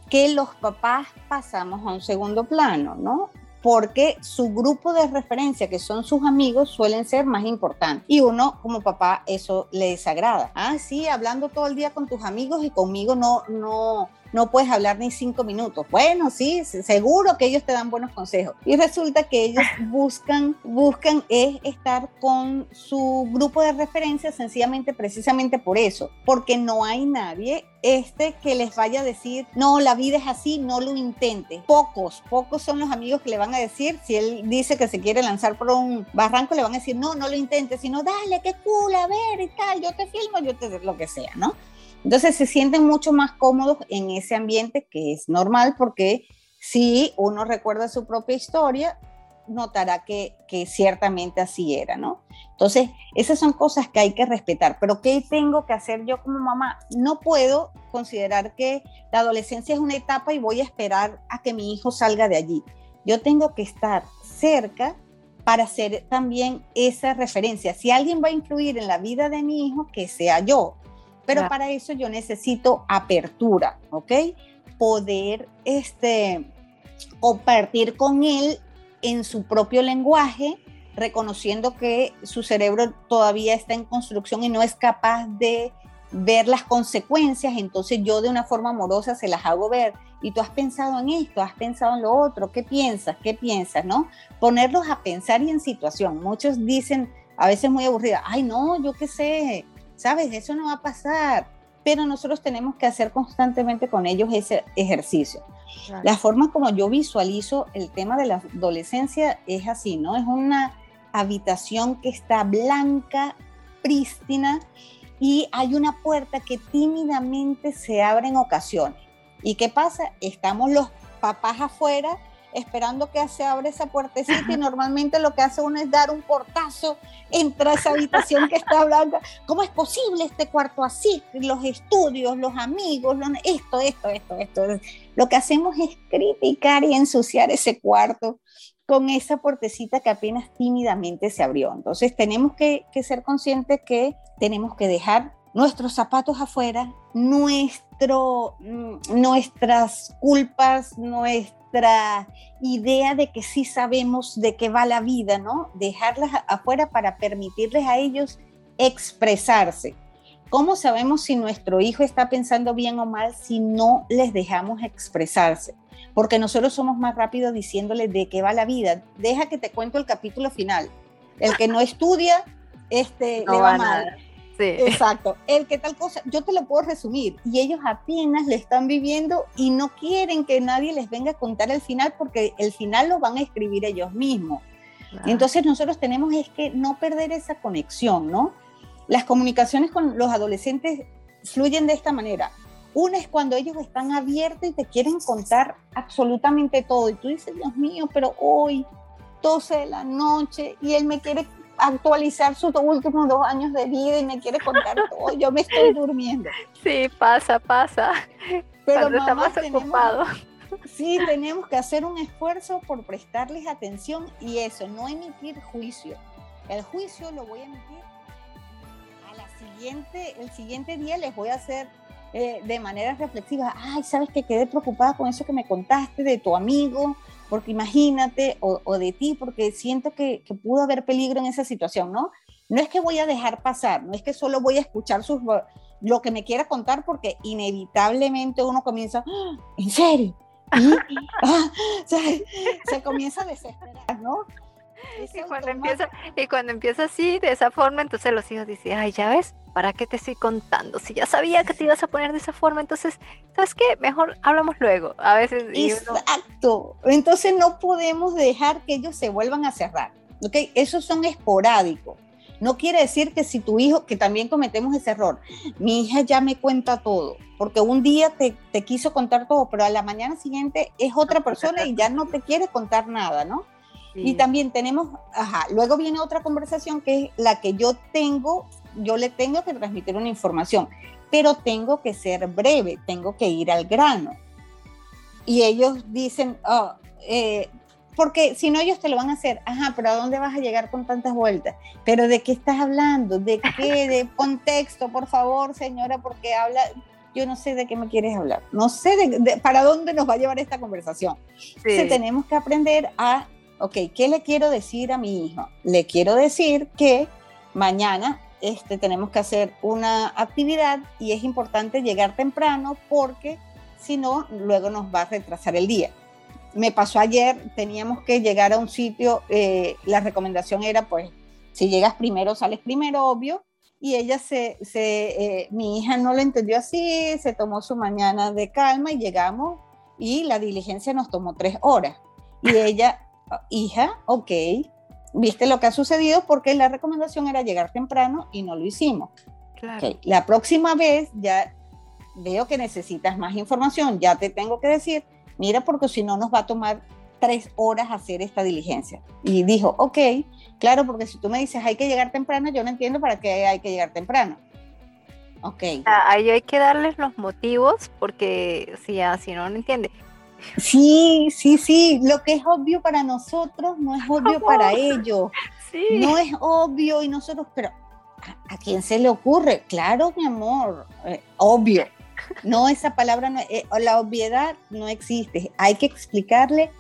Speaker 2: que los papás pasamos a un segundo plano, ¿no? Porque su grupo de referencia, que son sus amigos, suelen ser más importantes. Y uno, como papá, eso le desagrada. Ah, sí, hablando todo el día con tus amigos y conmigo no, no, no puedes hablar ni cinco minutos. Bueno, sí, seguro que ellos te dan buenos consejos. Y resulta que ellos [laughs] buscan, buscan es estar con su grupo de referencia sencillamente precisamente por eso, porque no hay nadie este que les vaya a decir, no, la vida es así, no lo intente. Pocos, pocos son los amigos que le van a decir, si él dice que se quiere lanzar por un barranco, le van a decir, no, no lo intentes, sino dale, qué cool, a ver y tal, yo te filmo, yo te lo que sea, ¿no? Entonces se sienten mucho más cómodos en ese ambiente que es normal porque si uno recuerda su propia historia, notará que, ciertamente así era, ¿no? Entonces, esas son cosas que hay que respetar, pero ¿qué tengo que hacer yo como mamá? No puedo considerar que la adolescencia es una etapa y voy a esperar a que mi hijo salga de allí. Yo tengo que estar cerca para hacer también esa referencia. Si alguien va a influir en la vida de mi hijo, que sea yo, pero para eso yo necesito apertura, ¿ok? Poder este, compartir con él en su propio lenguaje, reconociendo que su cerebro todavía está en construcción y no es capaz de ver las consecuencias, entonces yo de una forma amorosa se las hago ver. Y tú has pensado en esto, has pensado en lo otro, ¿qué piensas? ¿Qué piensas? ¿No? Ponerlos a pensar y en situación. Muchos dicen, a veces muy aburrida, ay no, yo qué sé, ¿sabes? Eso no va a pasar. Pero nosotros tenemos que hacer constantemente con ellos ese ejercicio. La forma como yo visualizo el tema de la adolescencia es así, ¿no? Es una habitación que está blanca, prístina, y hay una puerta que tímidamente se abre en ocasiones. ¿Y qué pasa? Estamos los papás afuera esperando que se abra esa puertecita y normalmente lo que hace uno es dar un portazo, entra esa habitación que está blanca. ¿Cómo es posible este cuarto así? Los estudios, los amigos, esto, esto, esto, esto. Lo que hacemos es criticar y ensuciar ese cuarto con esa puertecita que apenas tímidamente se abrió. Entonces tenemos que, ser conscientes que tenemos que dejar nuestros zapatos afuera, nuestro, mm, nuestras culpas, nuestras idea de que sí sabemos de qué va la vida, ¿no? Dejarlas afuera para permitirles a ellos expresarse. ¿Cómo sabemos si nuestro hijo está pensando bien o mal si no les dejamos expresarse? Porque nosotros somos más rápidos diciéndoles de qué va la vida. Deja que te cuento el capítulo final. El que no estudia, este, le va, mal. Exacto. El que tal cosa, yo te lo puedo resumir. Y ellos apenas le están viviendo y no quieren que nadie les venga a contar el final porque el final lo van a escribir ellos mismos. Entonces nosotros tenemos es que no perder esa conexión, ¿no? Las comunicaciones con los adolescentes fluyen de esta manera. Una es cuando ellos están abiertos y te quieren contar absolutamente todo. Y tú dices, Dios mío, pero hoy, 12 de la noche, y él me quiere actualizar sus últimos dos años de vida y me quiere contar [laughs] todo. Yo me estoy durmiendo.
Speaker 1: Sí, pasa, pasa. Pero Cuando estamos ocupados.
Speaker 2: Sí, tenemos que hacer un esfuerzo por prestarles atención y eso, no emitir juicio. El juicio lo voy a emitir a la siguiente, el siguiente día les voy a hacer eh, de manera reflexiva, ay, sabes que quedé preocupada con eso que me contaste de tu amigo, porque imagínate, o, de ti, porque siento que, pudo haber peligro en esa situación, ¿no? No es que voy a dejar pasar, no es que solo voy a escuchar sus, lo que me quiera contar, porque inevitablemente uno comienza, ¡Ah! ¿en serio? [laughs] Ah, se, comienza a desesperar, ¿no?
Speaker 1: Y cuando, empieza, y cuando empieza así, de esa forma, entonces los hijos dicen, ay, ya ves, ¿para qué te estoy contando? Si ya sabía que te ibas a poner de esa forma, entonces, ¿sabes qué? Mejor hablamos luego. A veces.
Speaker 2: Exacto. Entonces no podemos dejar que ellos se vuelvan a cerrar. ¿Ok? Esos son esporádicos. No quiere decir que si tu hijo, que también cometemos ese error, mi hija ya me cuenta todo, porque un día te, te quiso contar todo, pero a la mañana siguiente es otra persona y ya no te quiere contar nada, ¿no? Y también tenemos, ajá, luego viene otra conversación que es la que yo tengo yo le tengo que transmitir una información. pero tengo que ser breve, tengo que ir al grano. Y ellos dicen, oh, eh, porque si no ellos te lo van a hacer, ajá, pero ¿a dónde vas a llegar con tantas vueltas? Pero ¿de qué estás hablando? ¿De qué? [laughs] ¿De contexto? Por favor, señora, porque habla, yo no sé de qué me quieres hablar, no sé de, para dónde nos va a llevar esta conversación. Sí. tenemos que aprender a, ok, ¿qué le quiero decir a mi hijo? Le quiero decir que mañana este, tenemos que hacer una actividad y es importante llegar temprano porque si no, luego nos va a retrasar el día me pasó ayer, teníamos que llegar a un sitio, eh, la recomendación era, pues, si llegas primero, sales primero, obvio, y ella se, se eh, mi hija no lo entendió así, se tomó su mañana de calma y llegamos y la diligencia nos tomó tres horas. Y ella, hija, ok, viste lo que ha sucedido porque la recomendación era llegar temprano y no lo hicimos. Claro. La próxima vez ya veo que necesitas más información, ya te tengo que decir, mira, porque si no nos va a tomar tres horas hacer esta diligencia. Y dijo, ok, claro, porque si tú me dices hay que llegar temprano, yo no entiendo para qué hay que llegar temprano. Ok.
Speaker 1: Ahí hay que darles los motivos porque si, si no, no entiende.
Speaker 2: Sí, sí, sí. Lo que es obvio para nosotros no es obvio para ellos. Sí. No es obvio y nosotros, pero ¿a, quién se le ocurre? Claro, mi amor, eh, obvio. No, esa palabra, no, eh, la obviedad no existe. Hay que explicarle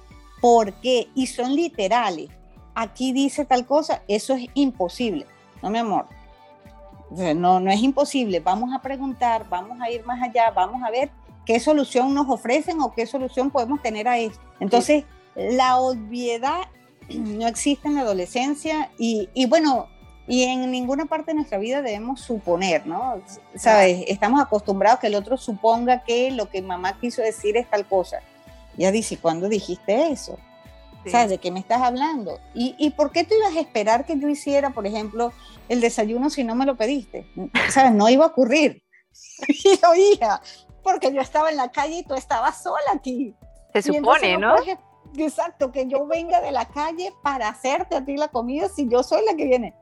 Speaker 2: por qué. Y son literales. Aquí dice tal cosa, eso es imposible. No, mi amor. No, no es imposible. Vamos a preguntar, vamos a ir más allá, vamos a ver qué solución nos ofrecen o qué solución podemos tener a esto. Entonces, la obviedad [clears throat] no existe en la adolescencia y, y bueno, y en ninguna parte de nuestra vida debemos suponer, ¿no? ¿Sabes? Estamos acostumbrados que el otro suponga que lo que mamá quiso decir es tal cosa. Ya dice, ¿cuándo dijiste eso? ¿Sabes de qué me estás hablando? ¿Y, ¿Y por qué tú ibas a esperar que yo hiciera, por ejemplo, el desayuno si no me lo pediste? ¿Sabes? No iba a ocurrir. [laughs] [laughs] y hija, porque yo estaba en la calle y tú estabas sola aquí.
Speaker 1: Se supone, ¿no?
Speaker 2: exacto, que yo venga de la calle para hacerte a ti la comida si yo soy la que viene.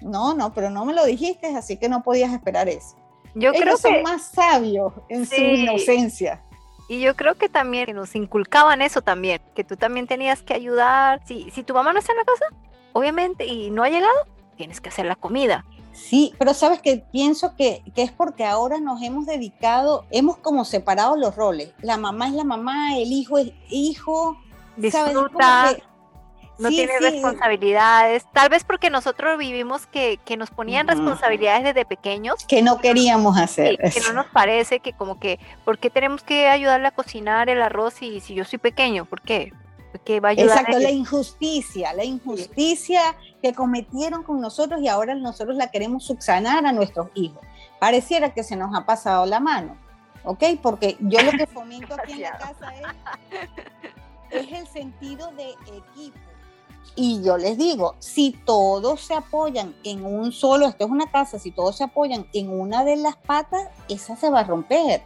Speaker 2: No, no, pero no me lo dijiste, así que no podías esperar eso. Yo creo que son más sabios en su inocencia.
Speaker 1: Y yo creo que también nos inculcaban eso también, que tú también tenías que ayudar. Si, si tu mamá no está en la casa, obviamente, y no ha llegado, tienes que hacer la comida.
Speaker 2: Sí, pero sabes que pienso que, que, es porque ahora nos hemos dedicado, hemos como separado los roles. La mamá es la mamá, el hijo es hijo.
Speaker 1: Disfruta no tiene responsabilidades, tal vez porque nosotros vivimos que, que nos ponían responsabilidades desde pequeños.
Speaker 2: Que no queríamos hacer.
Speaker 1: que no nos parece que como que, ¿por qué tenemos que ayudarle a cocinar el arroz y si yo soy pequeño? ¿Por qué? Porque va a ayudar
Speaker 2: Exacto, la injusticia, la injusticia que cometieron con nosotros y ahora nosotros la queremos subsanar a nuestros hijos. Pareciera que se nos ha pasado la mano, ¿ok? Porque yo lo que [laughs] fomento aquí en la casa es, es el sentido de equipo y yo les digo, si todos se apoyan en un solo, esto es una casa, si todos se apoyan en una de las patas, esa se va a romper.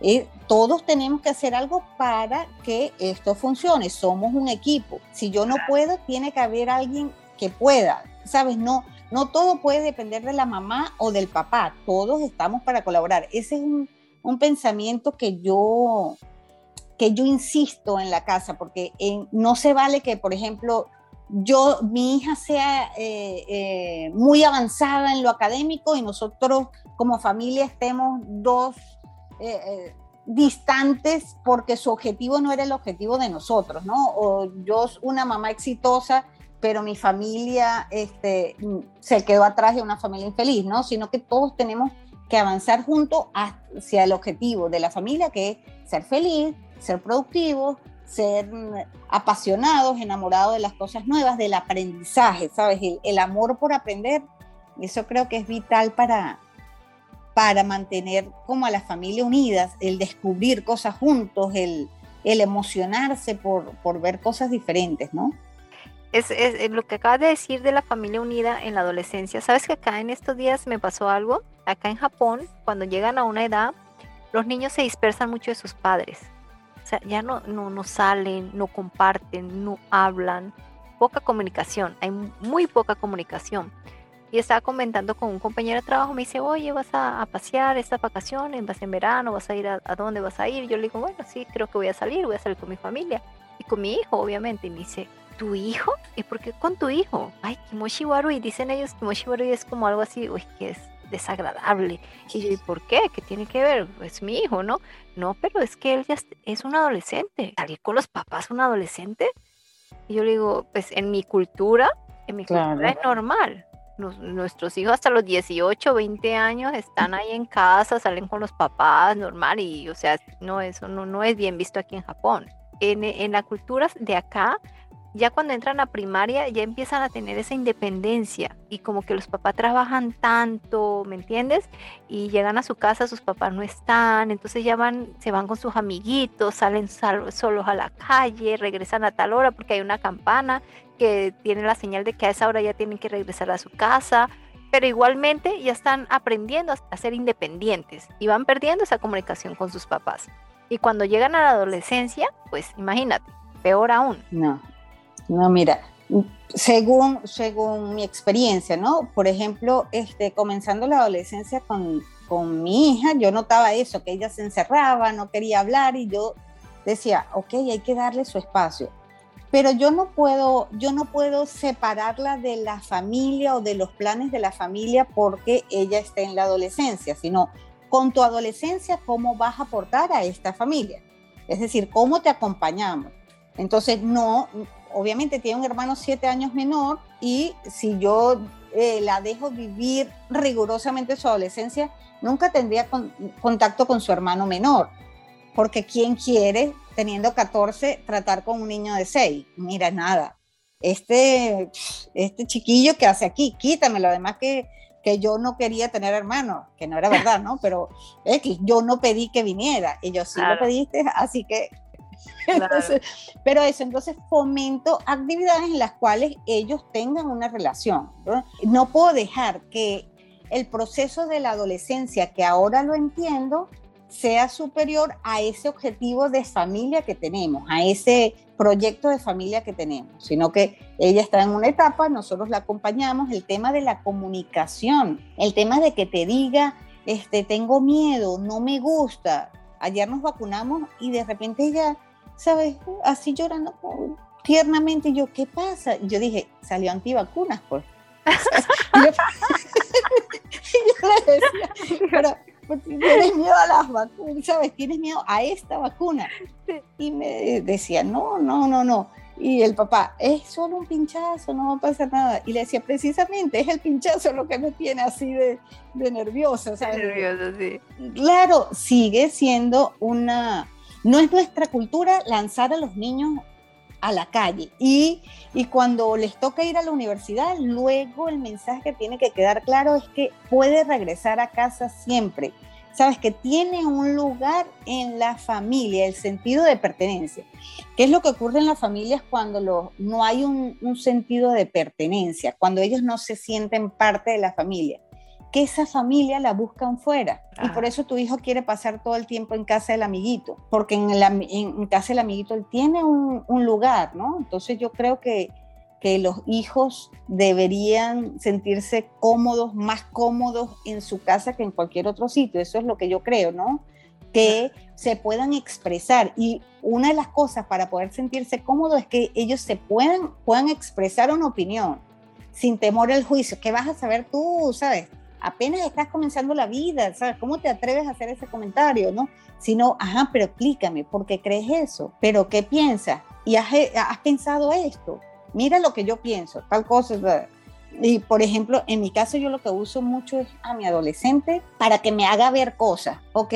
Speaker 2: Eh, todos tenemos que hacer algo para que esto funcione. Somos un equipo. Si yo no puedo, tiene que haber alguien que pueda. ¿Sabes? No, no todo puede depender de la mamá o del papá. Todos estamos para colaborar. Ese es un, un pensamiento que yo, que yo insisto en la casa, porque no se vale que, por ejemplo, yo, mi hija sea eh, eh, muy avanzada en lo académico y nosotros como familia estemos dos eh, distantes porque su objetivo no era el objetivo de nosotros, ¿no? O yo una mamá exitosa, pero mi familia este, se quedó atrás de una familia infeliz, ¿no? Sino que todos tenemos que avanzar juntos hacia el objetivo de la familia, que es ser feliz, ser productivos, ser apasionados, enamorados de las cosas nuevas, del aprendizaje, ¿sabes? El, amor por aprender, eso creo que es vital para, para mantener como a la familia unidas, el descubrir cosas juntos, el, el emocionarse por, por, ver cosas diferentes, ¿no?
Speaker 1: Es, es, lo que acabas de decir de la familia unida en la adolescencia. ¿Sabes que acá en estos días me pasó algo? Acá en Japón, cuando llegan a una edad, los niños se dispersan mucho de sus padres ya no, no, no salen, no comparten, no hablan, poca comunicación, hay muy poca comunicación. y estaba comentando con un compañero de trabajo, me dice, oye, vas a, pasear estas vacaciones, vas en verano, vas a ir a, dónde vas a ir. Yo le digo, bueno, sí, creo que voy a salir, voy a salir con mi familia y con mi hijo, obviamente. Y me dice, ¿tu hijo? ¿Y por qué con tu hijo? Ay, Kimoshi y dicen ellos, Kimoshi es como algo así, uy, que es desagradable. Y yo, ¿y por qué? ¿Qué tiene que ver? Es mi hijo, ¿no? No, pero es que él ya es un adolescente. ¿Salir con los papás un adolescente? Y yo le digo, pues en mi cultura, en mi cultura es normal nuestros hijos hasta los 18, 20 años están ahí en casa, salen con los papás, normal, y o sea, no, eso no, no es bien visto aquí en Japón. En, en la cultura de acá, ya cuando entran a primaria ya empiezan a tener esa independencia y como que los papás trabajan tanto, ¿me entiendes? Y llegan a su casa, sus papás no están, entonces ya van, se van con sus amiguitos, salen solos a la calle, regresan a tal hora porque hay una campana que tiene la señal de que a esa hora ya tienen que regresar a su casa, pero igualmente ya están aprendiendo a ser independientes y van perdiendo esa comunicación con sus papás. Y cuando llegan a la adolescencia, pues imagínate, peor aún.
Speaker 2: No, no, mira, según, según mi experiencia, ¿no? Por ejemplo, este, comenzando la adolescencia con, con mi hija, yo notaba eso, que ella se encerraba, no quería hablar y yo decía, ok, hay que darle su espacio. Pero yo no puedo, yo no puedo separarla de la familia o de los planes de la familia porque ella esté en la adolescencia, sino con tu adolescencia, ¿cómo vas a aportar a esta familia? Es decir, ¿cómo te acompañamos? Entonces, no, obviamente tiene un hermano siete años menor y si yo eh, la dejo vivir rigurosamente su adolescencia, nunca tendría contacto con su hermano menor, porque ¿quién quiere, teniendo 14, tratar con un niño de 6? Mira, nada, este, este chiquillo que hace aquí, quítamelo, además que, que yo no quería tener hermano, que no era verdad, ¿no? Pero es que yo no pedí que viniera, y yo sí lo pediste, así que [laughs] pero eso, entonces fomento actividades en las cuales ellos tengan una relación. ¿no? no puedo dejar que el proceso de la adolescencia, que ahora lo entiendo, sea superior a ese objetivo de familia que tenemos, a ese proyecto de familia que tenemos, sino que ella está en una etapa, nosotros la acompañamos, el tema de la comunicación, el tema de que te diga, este, tengo miedo, no me gusta. Ayer nos vacunamos y de repente ella ¿sabes? Así llorando tiernamente. Y yo, ¿qué pasa? Y yo dije, salió antivacunas, pues. [laughs] [laughs] y yo, le decía, pero pues, tienes miedo a las vacunas, ¿sabes? Tienes miedo a esta vacuna. Y me decía, no, no, no, no. Y el papá, es solo un pinchazo, no va a pasar nada. Y le decía, precisamente, es el pinchazo lo que me tiene así de, de nerviosa. ¿sabes? Nerviosa, sí. Claro, sigue siendo una, no es nuestra cultura lanzar a los niños a la calle y, y, cuando les toca ir a la universidad, luego el mensaje que tiene que quedar claro es que puede regresar a casa siempre. Sabes que tiene un lugar en la familia, el sentido de pertenencia. ¿Qué es lo que ocurre en las familias cuando no hay un sentido de pertenencia, cuando ellos no se sienten parte de la familia? Que esa familia la buscan fuera. Y por eso tu hijo quiere pasar todo el tiempo en casa del amiguito, porque en, en casa del amiguito él tiene un, lugar, ¿no? Entonces yo creo que, que los hijos deberían sentirse cómodos, más cómodos en su casa que en cualquier otro sitio. Eso es lo que yo creo, ¿no? Que se puedan expresar. Y una de las cosas para poder sentirse cómodos es que ellos se puedan, puedan expresar una opinión sin temor al juicio. ¿Qué vas a saber tú, sabes? Apenas estás comenzando la vida, ¿sabes? ¿Cómo te atreves a hacer ese comentario, no? Sino, ajá, pero explícame, ¿por qué crees eso? ¿Pero qué piensas? ¿Y has, has pensado esto? Mira lo que yo pienso, tal cosa. Y por ejemplo, en mi caso yo lo que uso mucho es a mi adolescente para que me haga ver cosas. Ok,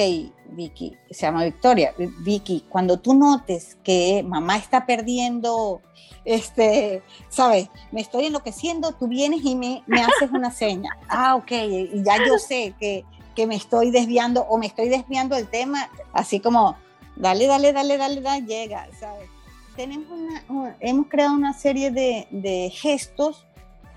Speaker 2: Vicky, se llama Victoria. Vicky, cuando tú notes que mamá está perdiendo este, ¿sabes? Me estoy enloqueciendo, tú vienes y me, me haces una seña. [laughs] Ah, ok, y ya yo sé que, que, me estoy desviando o me estoy desviando del tema, así como, dale, dale, dale, dale, dale, llega, ¿sabes? Tenemos una, hemos creado una serie de, de gestos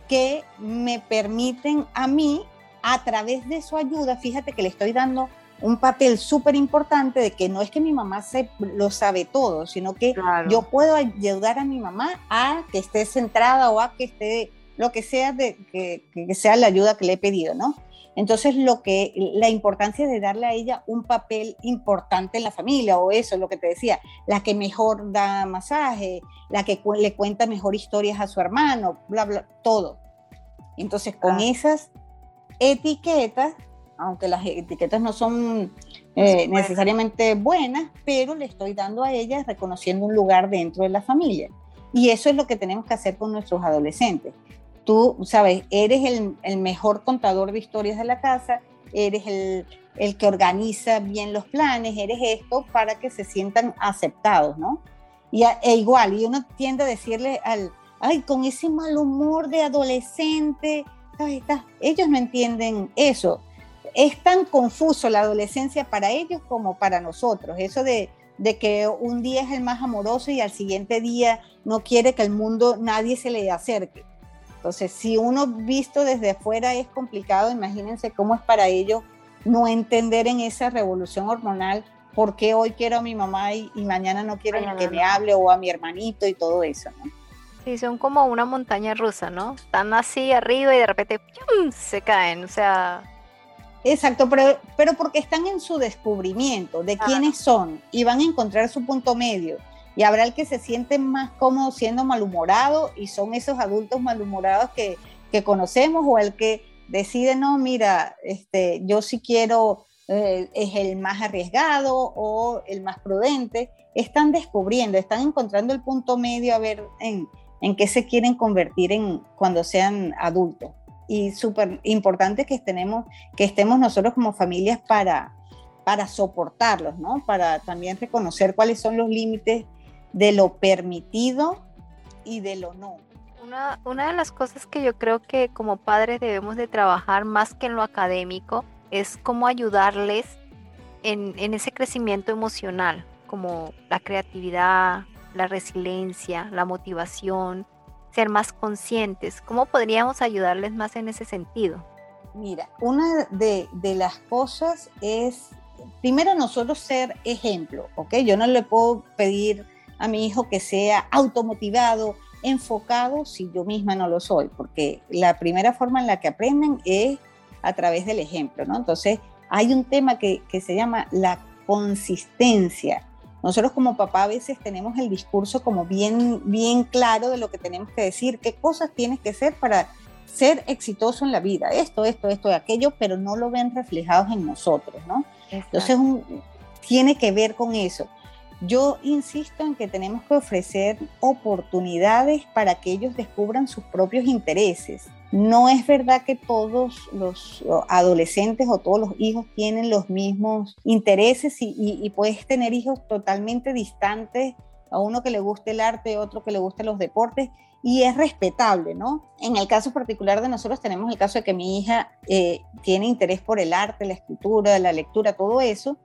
Speaker 2: que me permiten a mí, a través de su ayuda, fíjate que le estoy dando un papel súper importante de que no es que mi mamá se, lo sabe todo, sino que yo puedo ayudar a mi mamá a que esté centrada o a que esté lo que sea de que, que sea la ayuda que le he pedido, ¿no? Entonces, lo que, la importancia de darle a ella un papel importante en la familia, o eso, lo que te decía, la que mejor da masaje, la que le cuenta mejor historias a su hermano, bla, bla, todo. Entonces, con ah. esas etiquetas, aunque las etiquetas no son eh, necesariamente buenas, pero le estoy dando a ella reconociendo un lugar dentro de la familia. Y eso es lo que tenemos que hacer con nuestros adolescentes tú, sabes, eres el, mejor contador de historias de la casa, eres el, que organiza bien los planes, eres esto para que se sientan aceptados, ¿no? Y e igual, y uno tiende a decirle al, ay, con ese mal humor de adolescente, ellos no entienden eso. Es tan confuso la adolescencia para ellos como para nosotros. Eso de, de que un día es el más amoroso y al siguiente día no quiere que el mundo, nadie se le acerque. Entonces, si uno visto desde afuera es complicado, imagínense cómo es para ellos no entender en esa revolución hormonal por qué hoy quiero a mi mamá y, mañana no quiero que me hable o a mi hermanito y todo eso, ¿no?
Speaker 1: Sí, son como una montaña rusa, ¿no? Están así arriba y de repente se caen, o sea...
Speaker 2: Exacto, pero, pero porque están en su descubrimiento de quiénes son y van a encontrar su punto medio y habrá el que se siente más cómodo siendo malhumorado y son esos adultos malhumorados que, que conocemos o el que decide, no, mira, este, yo sí quiero, eh, es el más arriesgado o el más prudente. Están descubriendo, están encontrando el punto medio a ver en, en qué se quieren convertir en cuando sean adultos. Y súper importante que, estemos, que estemos nosotros como familias para, para soportarlos, ¿no? Para también reconocer cuáles son los límites de lo permitido y de lo no.
Speaker 1: Una, una, de las cosas que yo creo que como padres debemos de trabajar más que en lo académico es cómo ayudarles en, en ese crecimiento emocional, como la creatividad, la resiliencia, la motivación, ser más conscientes. ¿Cómo podríamos ayudarles más en ese sentido?
Speaker 2: Mira, una de, de las cosas es, primero nosotros ser ejemplo, ¿ok? Yo no le puedo pedir a mi hijo que sea automotivado, enfocado, si yo misma no lo soy, porque la primera forma en la que aprenden es a través del ejemplo, ¿no? Entonces, hay un tema que, se llama la consistencia. Nosotros como papá a veces tenemos el discurso como bien, bien claro de lo que tenemos que decir, qué cosas tienes que hacer para ser exitoso en la vida, esto, esto, esto, aquello, pero no lo ven reflejados en nosotros, ¿no? Entonces, tiene que ver con eso. Yo insisto en que tenemos que ofrecer oportunidades para que ellos descubran sus propios intereses. No es verdad que todos los adolescentes o todos los hijos tienen los mismos intereses y, puedes tener hijos totalmente distantes, a uno que le guste el arte, otro que le guste los deportes, y es respetable, ¿no? En el caso particular de nosotros tenemos el caso de que mi hija eh, tiene interés por el arte, la escritura, la lectura, todo eso,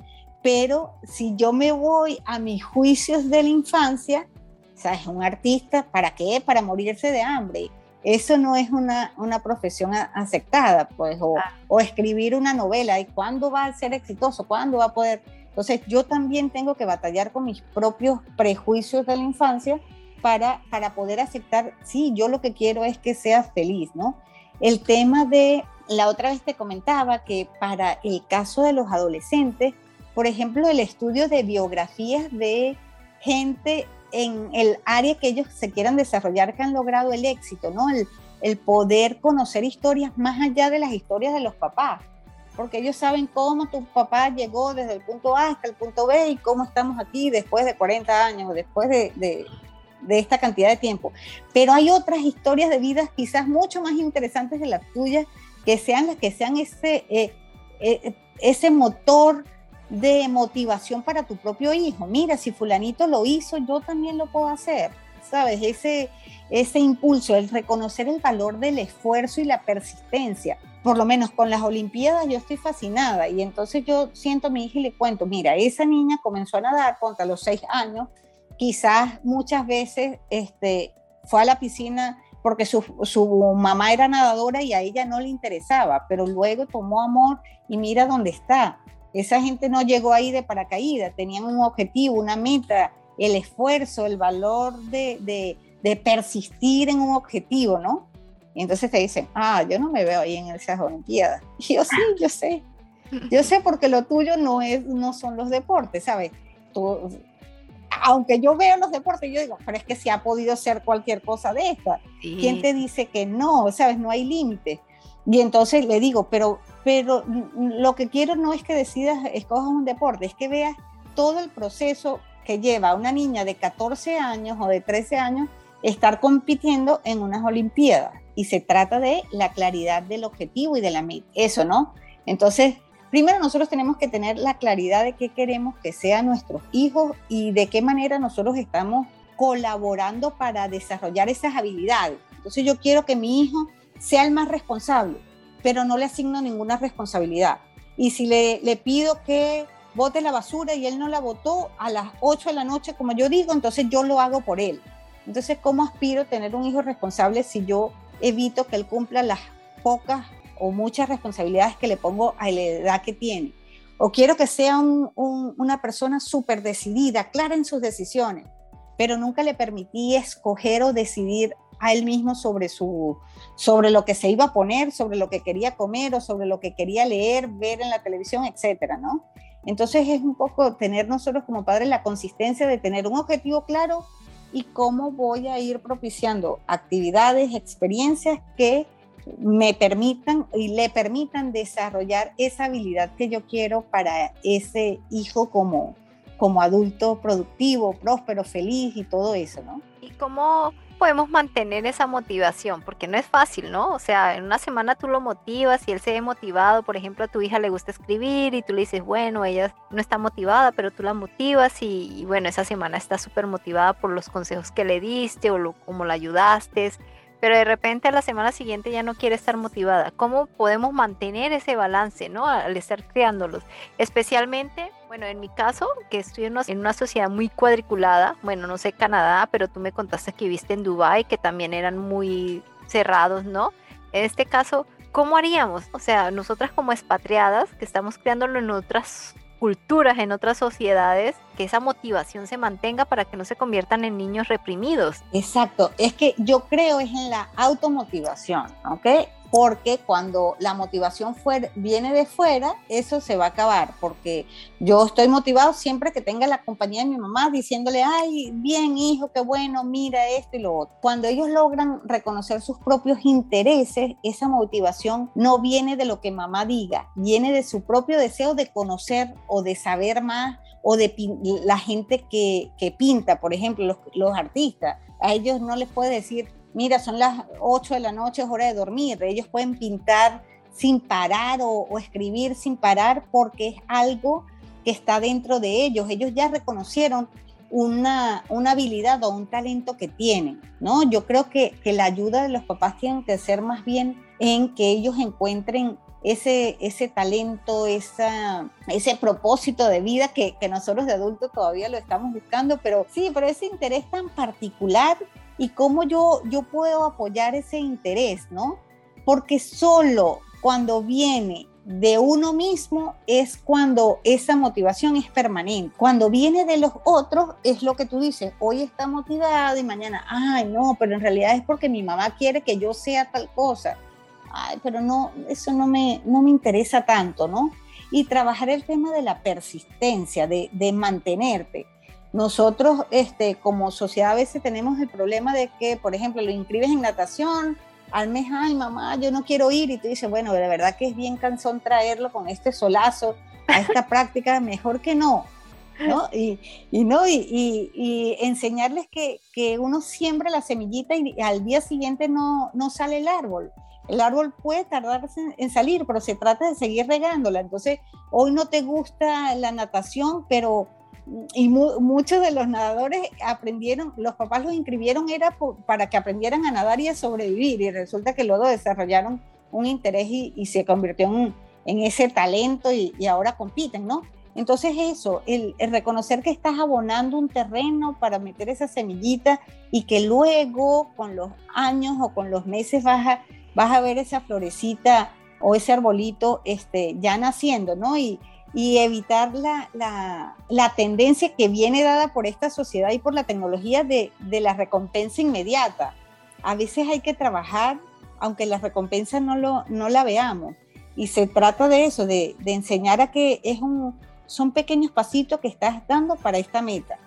Speaker 2: pero si yo me voy a mis juicios de la infancia, ¿sabes? Un artista, ¿para qué? Para morirse de hambre. Eso no es una, una profesión aceptada, pues, o, ah. o, escribir una novela, ¿y cuándo va a ser exitoso? ¿Cuándo va a poder? Entonces, yo también tengo que batallar con mis propios prejuicios de la infancia para, para poder aceptar, sí, yo lo que quiero es que seas feliz, ¿no? El tema de, la otra vez te comentaba que para el caso de los adolescentes, por ejemplo, el estudio de biografías de gente en el área que ellos se quieran desarrollar que han logrado el éxito, ¿no? El, poder conocer historias más allá de las historias de los papás, porque ellos saben cómo tu papá llegó desde el punto A hasta el punto B y cómo estamos aquí después de 40 años o después de, esta cantidad de tiempo. Pero hay otras historias de vida quizás mucho más interesantes de las tuyas, que sean las que sean ese, eh, eh, ese motor de motivación para tu propio hijo. Mira, si fulanito lo hizo, yo también lo puedo hacer. ¿Sabes? Ese, ese impulso, el reconocer el valor del esfuerzo y la persistencia. Por lo menos con las Olimpiadas yo estoy fascinada y entonces yo siento a mi hija y le cuento, mira, esa niña comenzó a nadar contra los seis años, quizás muchas veces este, fue a la piscina porque su, su, mamá era nadadora y a ella no le interesaba, pero luego tomó amor y mira dónde está. Esa gente no llegó ahí de paracaídas, tenían un objetivo, una meta, el esfuerzo, el valor de, persistir en un objetivo, ¿no? Y entonces te dicen, ah, yo no me veo ahí en esas Olimpiadas. [laughs] Y yo sí, yo sé. Yo sé porque lo tuyo no, es, no son los deportes, ¿sabes? Tú, aunque yo veo los deportes, yo digo, pero es que si ha podido ser cualquier cosa de esta. ¿Quién te dice que no? ¿Sabes? No hay límite. Y entonces le digo, pero, pero lo que quiero no es que decidas, escojas un deporte, es que veas todo el proceso que lleva una niña de 14 años o de 13 años estar compitiendo en unas Olimpiadas. Y se trata de la claridad del objetivo y de la meta. Eso, ¿no? Entonces, primero nosotros tenemos que tener la claridad de qué queremos que sean nuestros hijos y de qué manera nosotros estamos colaborando para desarrollar esas habilidades. Entonces yo quiero que mi hijo sea el más responsable, pero no le asigno ninguna responsabilidad. Y si le, pido que bote la basura y él no la botó a las 8 de la noche, como yo digo, entonces yo lo hago por él. Entonces, ¿cómo aspiro a tener un hijo responsable si yo evito que él cumpla las pocas o muchas responsabilidades que le pongo a la edad que tiene? O quiero que sea una persona súper decidida, clara en sus decisiones, pero nunca le permití escoger o decidir a él mismo sobre, su, sobre lo que se iba a poner, sobre lo que quería comer o sobre lo que quería leer, ver en la televisión, etcétera, ¿no? Entonces es un poco tener nosotros como padres la consistencia de tener un objetivo claro y cómo voy a ir propiciando actividades, experiencias que me permitan y le permitan desarrollar esa habilidad que yo quiero para ese hijo como, como adulto productivo, próspero, feliz y todo eso, ¿no?
Speaker 1: ¿Y cómo podemos mantener esa motivación? Porque no es fácil, ¿no? O sea, en una semana tú lo motivas y él se ve motivado, por ejemplo, a tu hija le gusta escribir y tú le dices, bueno, ella no está motivada, pero tú la motivas y, bueno, esa semana está súper motivada por los consejos que le diste o lo, como la ayudaste pero de repente a la semana siguiente ya no quiere estar motivada. ¿Cómo podemos mantener ese balance, ¿no? Al estar criándolos. Especialmente, bueno, en mi caso, que estoy en una, sociedad muy cuadriculada, bueno, no sé Canadá, pero tú me contaste que viviste en Dubai, que también eran muy cerrados, ¿no? En este caso, ¿cómo haríamos? O sea, nosotras como expatriadas, que estamos criándolo en otras culturas, en otras sociedades, que esa motivación se mantenga para que no se conviertan en niños reprimidos.
Speaker 2: Exacto, es que yo creo es en la automotivación, ¿ok? Porque cuando la motivación viene de fuera, eso se va a acabar, porque yo estoy motivado siempre que tenga la compañía de mi mamá diciéndole, ay, bien hijo, qué bueno, mira esto y lo otro. Cuando ellos logran reconocer sus propios intereses, esa motivación no viene de lo que mamá diga, viene de su propio deseo de conocer o de saber más o de la gente que, pinta, por ejemplo, los, los artistas. A ellos no les puede decir, mira, son las 8 de la noche, es hora de dormir. Ellos pueden pintar sin parar o, escribir sin parar porque es algo que está dentro de ellos. Ellos ya reconocieron una, una, habilidad o un talento que tienen, ¿no? Yo creo que, que, la ayuda de los papás tiene que ser más bien en que ellos encuentren ese, ese talento, esa, ese propósito de vida que, que nosotros de adultos todavía lo estamos buscando, pero sí, pero ese interés tan particular y cómo yo, yo puedo apoyar ese interés, ¿no? Porque solo cuando viene de uno mismo es cuando esa motivación es permanente. Cuando viene de los otros es lo que tú dices, hoy está motivada y mañana, ay, no, pero en realidad es porque mi mamá quiere que yo sea tal cosa. Ay, pero no, eso no me, no me interesa tanto, ¿no? Y trabajar el tema de la persistencia, de, de mantenerte. Nosotros, este, como sociedad, a veces tenemos el problema de que, por ejemplo, lo inscribes en natación, al mes, ay, mamá, yo no quiero ir, y tú dices, bueno, de verdad que es bien cansón traerlo con este solazo a esta [laughs] práctica, mejor que no. ¿no? Y, y no, y, y, enseñarles que, que, uno siembra la semillita y al día siguiente no, no sale el árbol. El árbol puede tardarse en, en salir, pero se trata de seguir regándola. Entonces, hoy no te gusta la natación, pero y muchos de los nadadores aprendieron, los papás los inscribieron era para que aprendieran a nadar y a sobrevivir y resulta que luego desarrollaron un interés y, se convirtió en, ese talento y, ahora compiten, ¿no? Entonces eso, el, reconocer que estás abonando un terreno para meter esa semillita y que luego con los años o con los meses vas a, vas a ver esa florecita o ese arbolito este, ya naciendo, ¿no? Y, y evitar la, la, la, tendencia que viene dada por esta sociedad y por la tecnología de, de, la recompensa inmediata. A veces hay que trabajar aunque la recompensa no, lo, no la veamos. Y se trata de eso, de, de enseñar a que es un, son pequeños pasitos que estás dando para esta meta.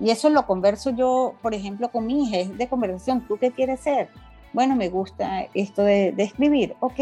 Speaker 2: Y eso lo converso yo, por ejemplo, con mi hija, es de conversación. ¿Tú qué quieres ser? Bueno, me gusta esto de, de escribir. Ok,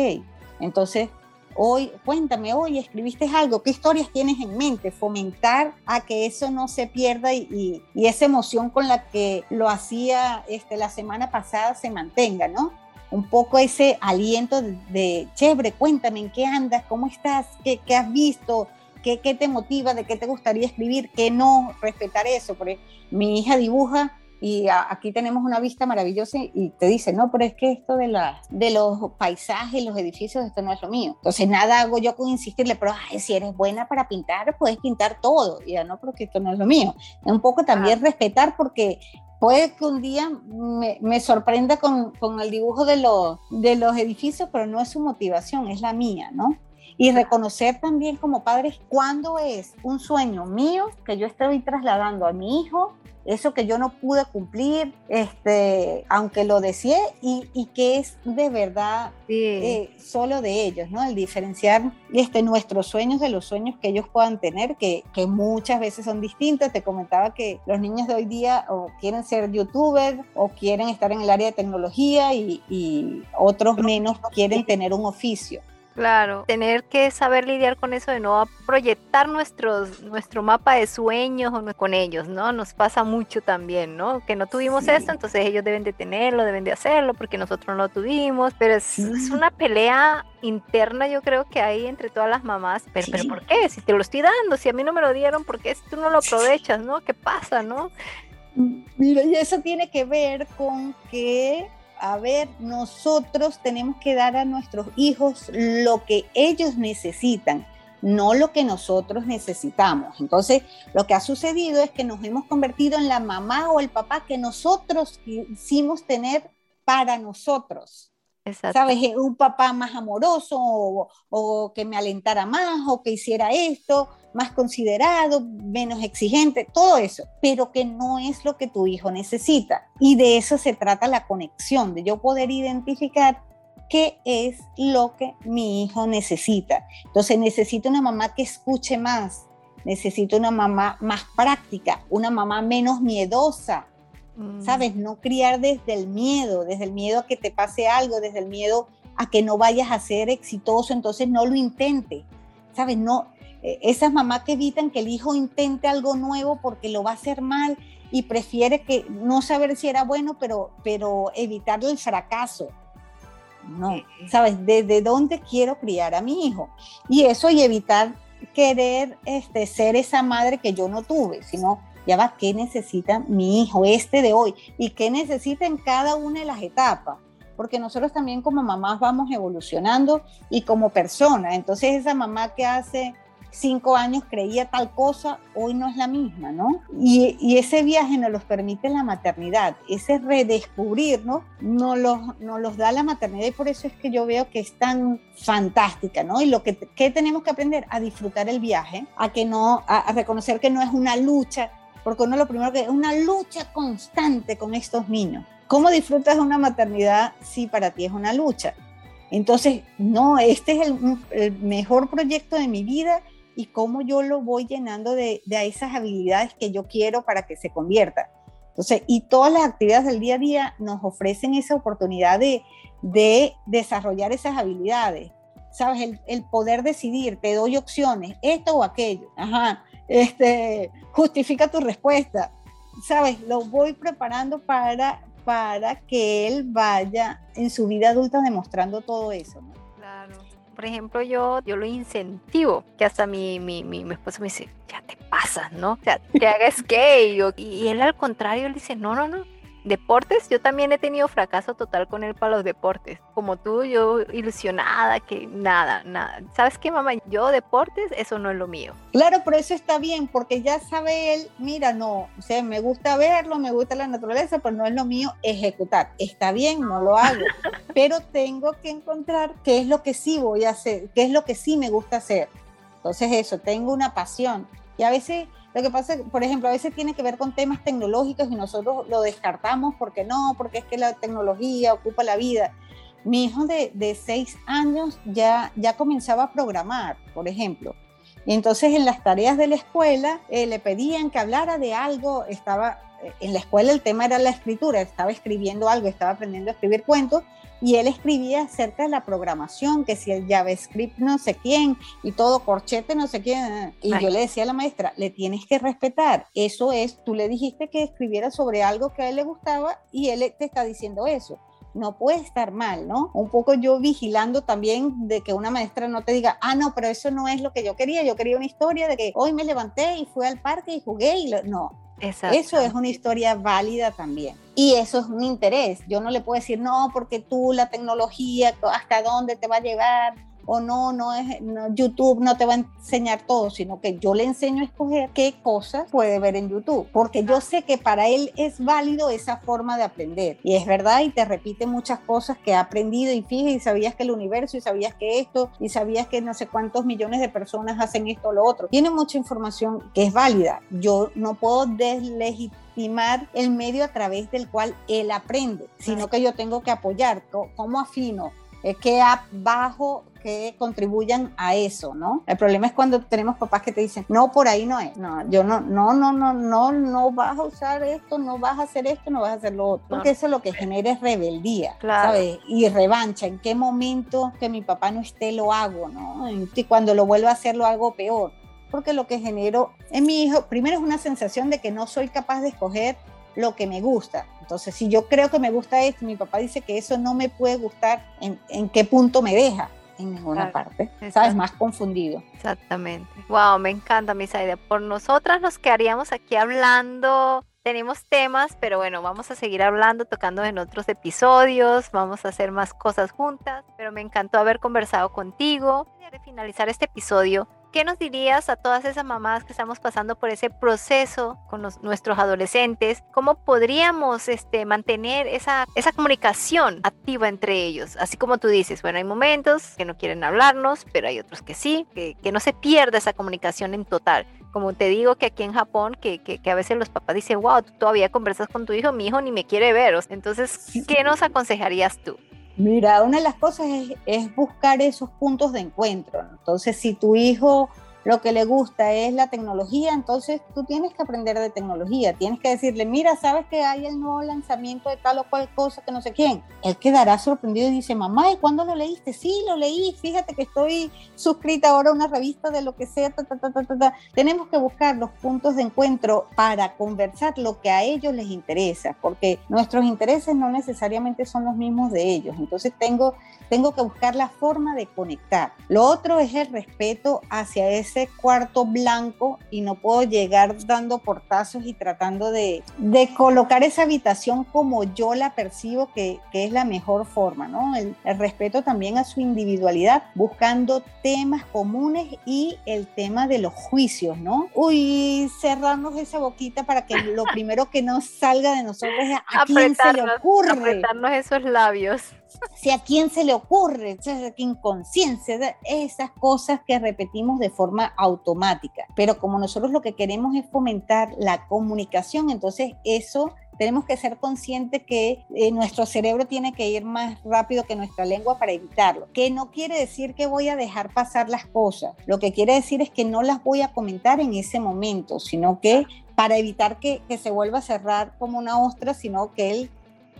Speaker 2: entonces hoy, cuéntame, hoy escribiste algo, ¿qué historias tienes en mente? Fomentar a que eso no se pierda y, y, esa emoción con la que lo hacía este, la semana pasada se mantenga, ¿no? Un poco ese aliento de, de chévere, cuéntame en qué andas, cómo estás, qué, qué has visto, ¿Qué, ¿Qué, te motiva? ¿De qué te gustaría escribir? ¿Qué no? Respetar eso. Porque mi hija dibuja y aquí tenemos una vista maravillosa y te dice, no, pero es que esto de, la, de los paisajes, los edificios, esto no es lo mío. Entonces nada hago yo con insistirle, pero ay, si eres buena para pintar, puedes pintar todo. Y ya no, porque esto no es lo mío. Un poco también respetar porque puede que un día me, me sorprenda con, con, el dibujo de los, de los edificios, pero no es su motivación, es la mía, ¿no? y reconocer también como padres cuándo es un sueño mío que yo estoy trasladando a mi hijo, eso que yo no pude cumplir, este, aunque lo deseé, y, y que es de verdad sí. eh, solo de ellos, ¿no? El diferenciar este, nuestros sueños de los sueños que ellos puedan tener, que, que muchas veces son distintos. Te comentaba que los niños de hoy día o quieren ser youtubers o quieren estar en el área de tecnología y, y otros menos quieren tener un oficio.
Speaker 1: Claro, tener que saber lidiar con eso de no proyectar nuestros, nuestro mapa de sueños con ellos, ¿no? Nos pasa mucho también, ¿no? Que no tuvimos sí. esto, entonces ellos deben de tenerlo, deben de hacerlo, porque nosotros no lo tuvimos, pero es, sí. es una pelea interna yo creo que hay entre todas las mamás, pero, sí. pero ¿por qué? Si te lo estoy dando, si a mí no me lo dieron, ¿por qué si tú no lo aprovechas, ¿no? ¿Qué pasa, no?
Speaker 2: Mira, y eso tiene que ver con que a ver, nosotros tenemos que dar a nuestros hijos lo que ellos necesitan, no lo que nosotros necesitamos. Entonces, lo que ha sucedido es que nos hemos convertido en la mamá o el papá que nosotros quisimos tener para nosotros. Exacto. ¿Sabes? Un papá más amoroso o, que me alentara más o que hiciera esto, más considerado, menos exigente, todo eso, pero que no es lo que tu hijo necesita. Y de eso se trata la conexión, de yo poder identificar qué es lo que mi hijo necesita. Entonces necesito una mamá que escuche más, necesito una mamá más práctica, una mamá menos miedosa, ¿sabes? No criar desde el miedo, desde el miedo a que te pase algo, desde el miedo a que no vayas a ser exitoso, entonces no lo intente, ¿sabes? No, eh, esas mamás que evitan que el hijo intente algo nuevo porque lo va a hacer mal y prefiere que no saber si era bueno, pero, pero evitarle el fracaso. No, ¿sabes? ¿Desde dónde quiero criar a mi hijo? Y eso y evitar querer este, ser esa madre que yo no tuve, sino ya va, ¿qué necesita mi hijo este de hoy? ¿Y qué necesita en cada una de las etapas? Porque nosotros también como mamás vamos evolucionando y como persona. Entonces esa mamá que hace cinco años creía tal cosa, hoy no es la misma, ¿no? Y, y ese viaje nos los permite la maternidad, ese redescubrir, ¿no? Nos los, nos los da la maternidad y por eso es que yo veo que es tan fantástica, ¿no? Y lo que, que tenemos que aprender a disfrutar el viaje, a que no, a reconocer que no es una lucha, porque uno lo primero que es una lucha constante con estos niños. ¿Cómo disfrutas una maternidad si para ti es una lucha? Entonces, no, este es el, el mejor proyecto de mi vida y cómo yo lo voy llenando de, de, esas habilidades que yo quiero para que se convierta. Entonces, y todas las actividades del día a día nos ofrecen esa oportunidad de, de desarrollar esas habilidades. ¿Sabes? El, el, poder decidir, te doy opciones, esto o aquello. Ajá este, justifica tu respuesta. ¿Sabes? Lo voy preparando para, para que él vaya en su vida adulta demostrando todo eso. ¿no?
Speaker 1: Claro. Por ejemplo, yo, yo lo incentivo, que hasta mi, mi, mi, esposo me dice, ya te pasas, ¿no? O sea, que hagas skate. Y él al contrario, él dice, no, no, no, deportes, yo también he tenido fracaso total con él para los deportes. Como tú, yo ilusionada, que nada, nada. ¿Sabes qué, mamá? Yo deportes, eso no es lo mío.
Speaker 2: Claro, pero eso está bien, porque ya sabe él, mira, no, o sea, me gusta verlo, me gusta la naturaleza, pero no es lo mío ejecutar. Está bien, no lo hago, [laughs] pero tengo que encontrar qué es lo que sí voy a hacer, qué es lo que sí me gusta hacer. Entonces eso, tengo una pasión. Y a veces lo que pasa, por ejemplo, a veces tiene que ver con temas tecnológicos y nosotros lo descartamos porque no, porque es que la tecnología ocupa la vida. Mi hijo de, de seis años ya, ya comenzaba a programar, por ejemplo. Y entonces en las tareas de la escuela eh, le pedían que hablara de algo, estaba en la escuela el tema era la escritura, estaba escribiendo algo, estaba aprendiendo a escribir cuentos y él escribía acerca de la programación, que si el JavaScript no sé quién y todo corchete no sé quién. Y yo le decía a la maestra, le tienes que respetar. Eso es, tú le dijiste que escribiera sobre algo que a él le gustaba y él te está diciendo eso no puede estar mal, ¿no? Un poco yo vigilando también de que una maestra no te diga, ah, no, pero eso no es lo que yo quería, yo quería una historia de que hoy me levanté y fui al parque y jugué y no. Eso es una historia válida también. Y eso es un interés. Yo no le puedo decir, no, porque tú la tecnología, hasta dónde te va a llevar, o no, no es, YouTube no te va a enseñar todo, sino que yo le enseño a escoger qué cosas puede ver en YouTube, porque yo sé que para él es válido esa forma de aprender. Y es verdad, y te repite muchas cosas que ha aprendido y fíjate, y sabías que el universo, y sabías que esto, y sabías que no sé cuántos millones de personas hacen esto o lo otro. Tiene mucha información que es válida. Yo no puedo deslegitimar el medio a través del cual él aprende, sino que yo tengo que apoyar. ¿Cómo afino? ¿Qué app bajo que contribuyan a eso, ¿no? El problema es cuando tenemos papás que te dicen, no, por ahí no es. No, yo no, no, no, no, no, no vas a usar esto, no vas a hacer esto, no vas a hacer lo otro. Porque eso lo que genera es rebeldía, ¿sabes? Y revancha. ¿En qué momento que mi papá no esté lo hago, ¿no? Y cuando lo vuelvo a hacer lo hago peor porque lo que genero en mi hijo, primero es una sensación de que no soy capaz de escoger lo que me gusta. Entonces, si yo creo que me gusta esto, mi papá dice que eso no me puede gustar, ¿en, en qué punto me deja? en ninguna parte. ¿Sabes? Más confundido.
Speaker 1: Exactamente. Wow, me encanta, Misaida. Por nosotras nos quedaríamos aquí hablando. Tenemos temas, pero bueno, vamos a seguir hablando, tocando en otros episodios, vamos a hacer más cosas juntas, pero me encantó haber conversado contigo. De finalizar este episodio, ¿Qué nos dirías a todas esas mamás que estamos pasando por ese proceso con nuestros adolescentes? ¿Cómo podríamos este, mantener esa, esa comunicación activa entre ellos? Así como tú dices, bueno, hay momentos que no quieren hablarnos, pero hay otros que sí, que, que no se pierda esa comunicación en total. Como te digo que aquí en Japón, que, que, que, a veces los papás dicen, wow, tú todavía conversas con tu hijo, mi hijo ni me quiere ver. Entonces, ¿qué nos aconsejarías tú?
Speaker 2: Mira, una de las cosas es, buscar esos puntos de encuentro. Entonces, si tu hijo lo que le gusta es la tecnología, entonces tú tienes que aprender de tecnología, tienes que decirle, mira, sabes que hay el nuevo lanzamiento de tal o cual cosa que no sé quién. Él quedará sorprendido y dice, mamá, ¿y cuándo lo leíste? Sí, lo leí, fíjate que estoy suscrita ahora a una revista de lo que sea. Tenemos que buscar los puntos de encuentro para conversar lo que a ellos les interesa, porque nuestros intereses no necesariamente son los mismos de ellos. Entonces tengo, tengo que buscar la forma de conectar. Lo otro es el respeto hacia ese ese cuarto blanco y no puedo llegar dando portazos y tratando de, de colocar esa habitación como yo la percibo que, que es la mejor forma, ¿no? El, el, respeto también a su individualidad, buscando temas comunes y el tema de los juicios, ¿no? Uy, cerrarnos esa boquita para que lo [laughs] primero que nos salga de nosotros es a quién se le ocurre.
Speaker 1: Apretarnos esos labios
Speaker 2: si a quién se le ocurre, esa inconsciencia, esas cosas que repetimos de forma automática. Pero como nosotros lo que queremos es fomentar la comunicación, entonces eso tenemos que ser conscientes que eh, nuestro cerebro tiene que ir más rápido que nuestra lengua para evitarlo. Que no quiere decir que voy a dejar pasar las cosas. Lo que quiere decir es que no las voy a comentar en ese momento, sino que para evitar que, que se vuelva a cerrar como una ostra, sino que él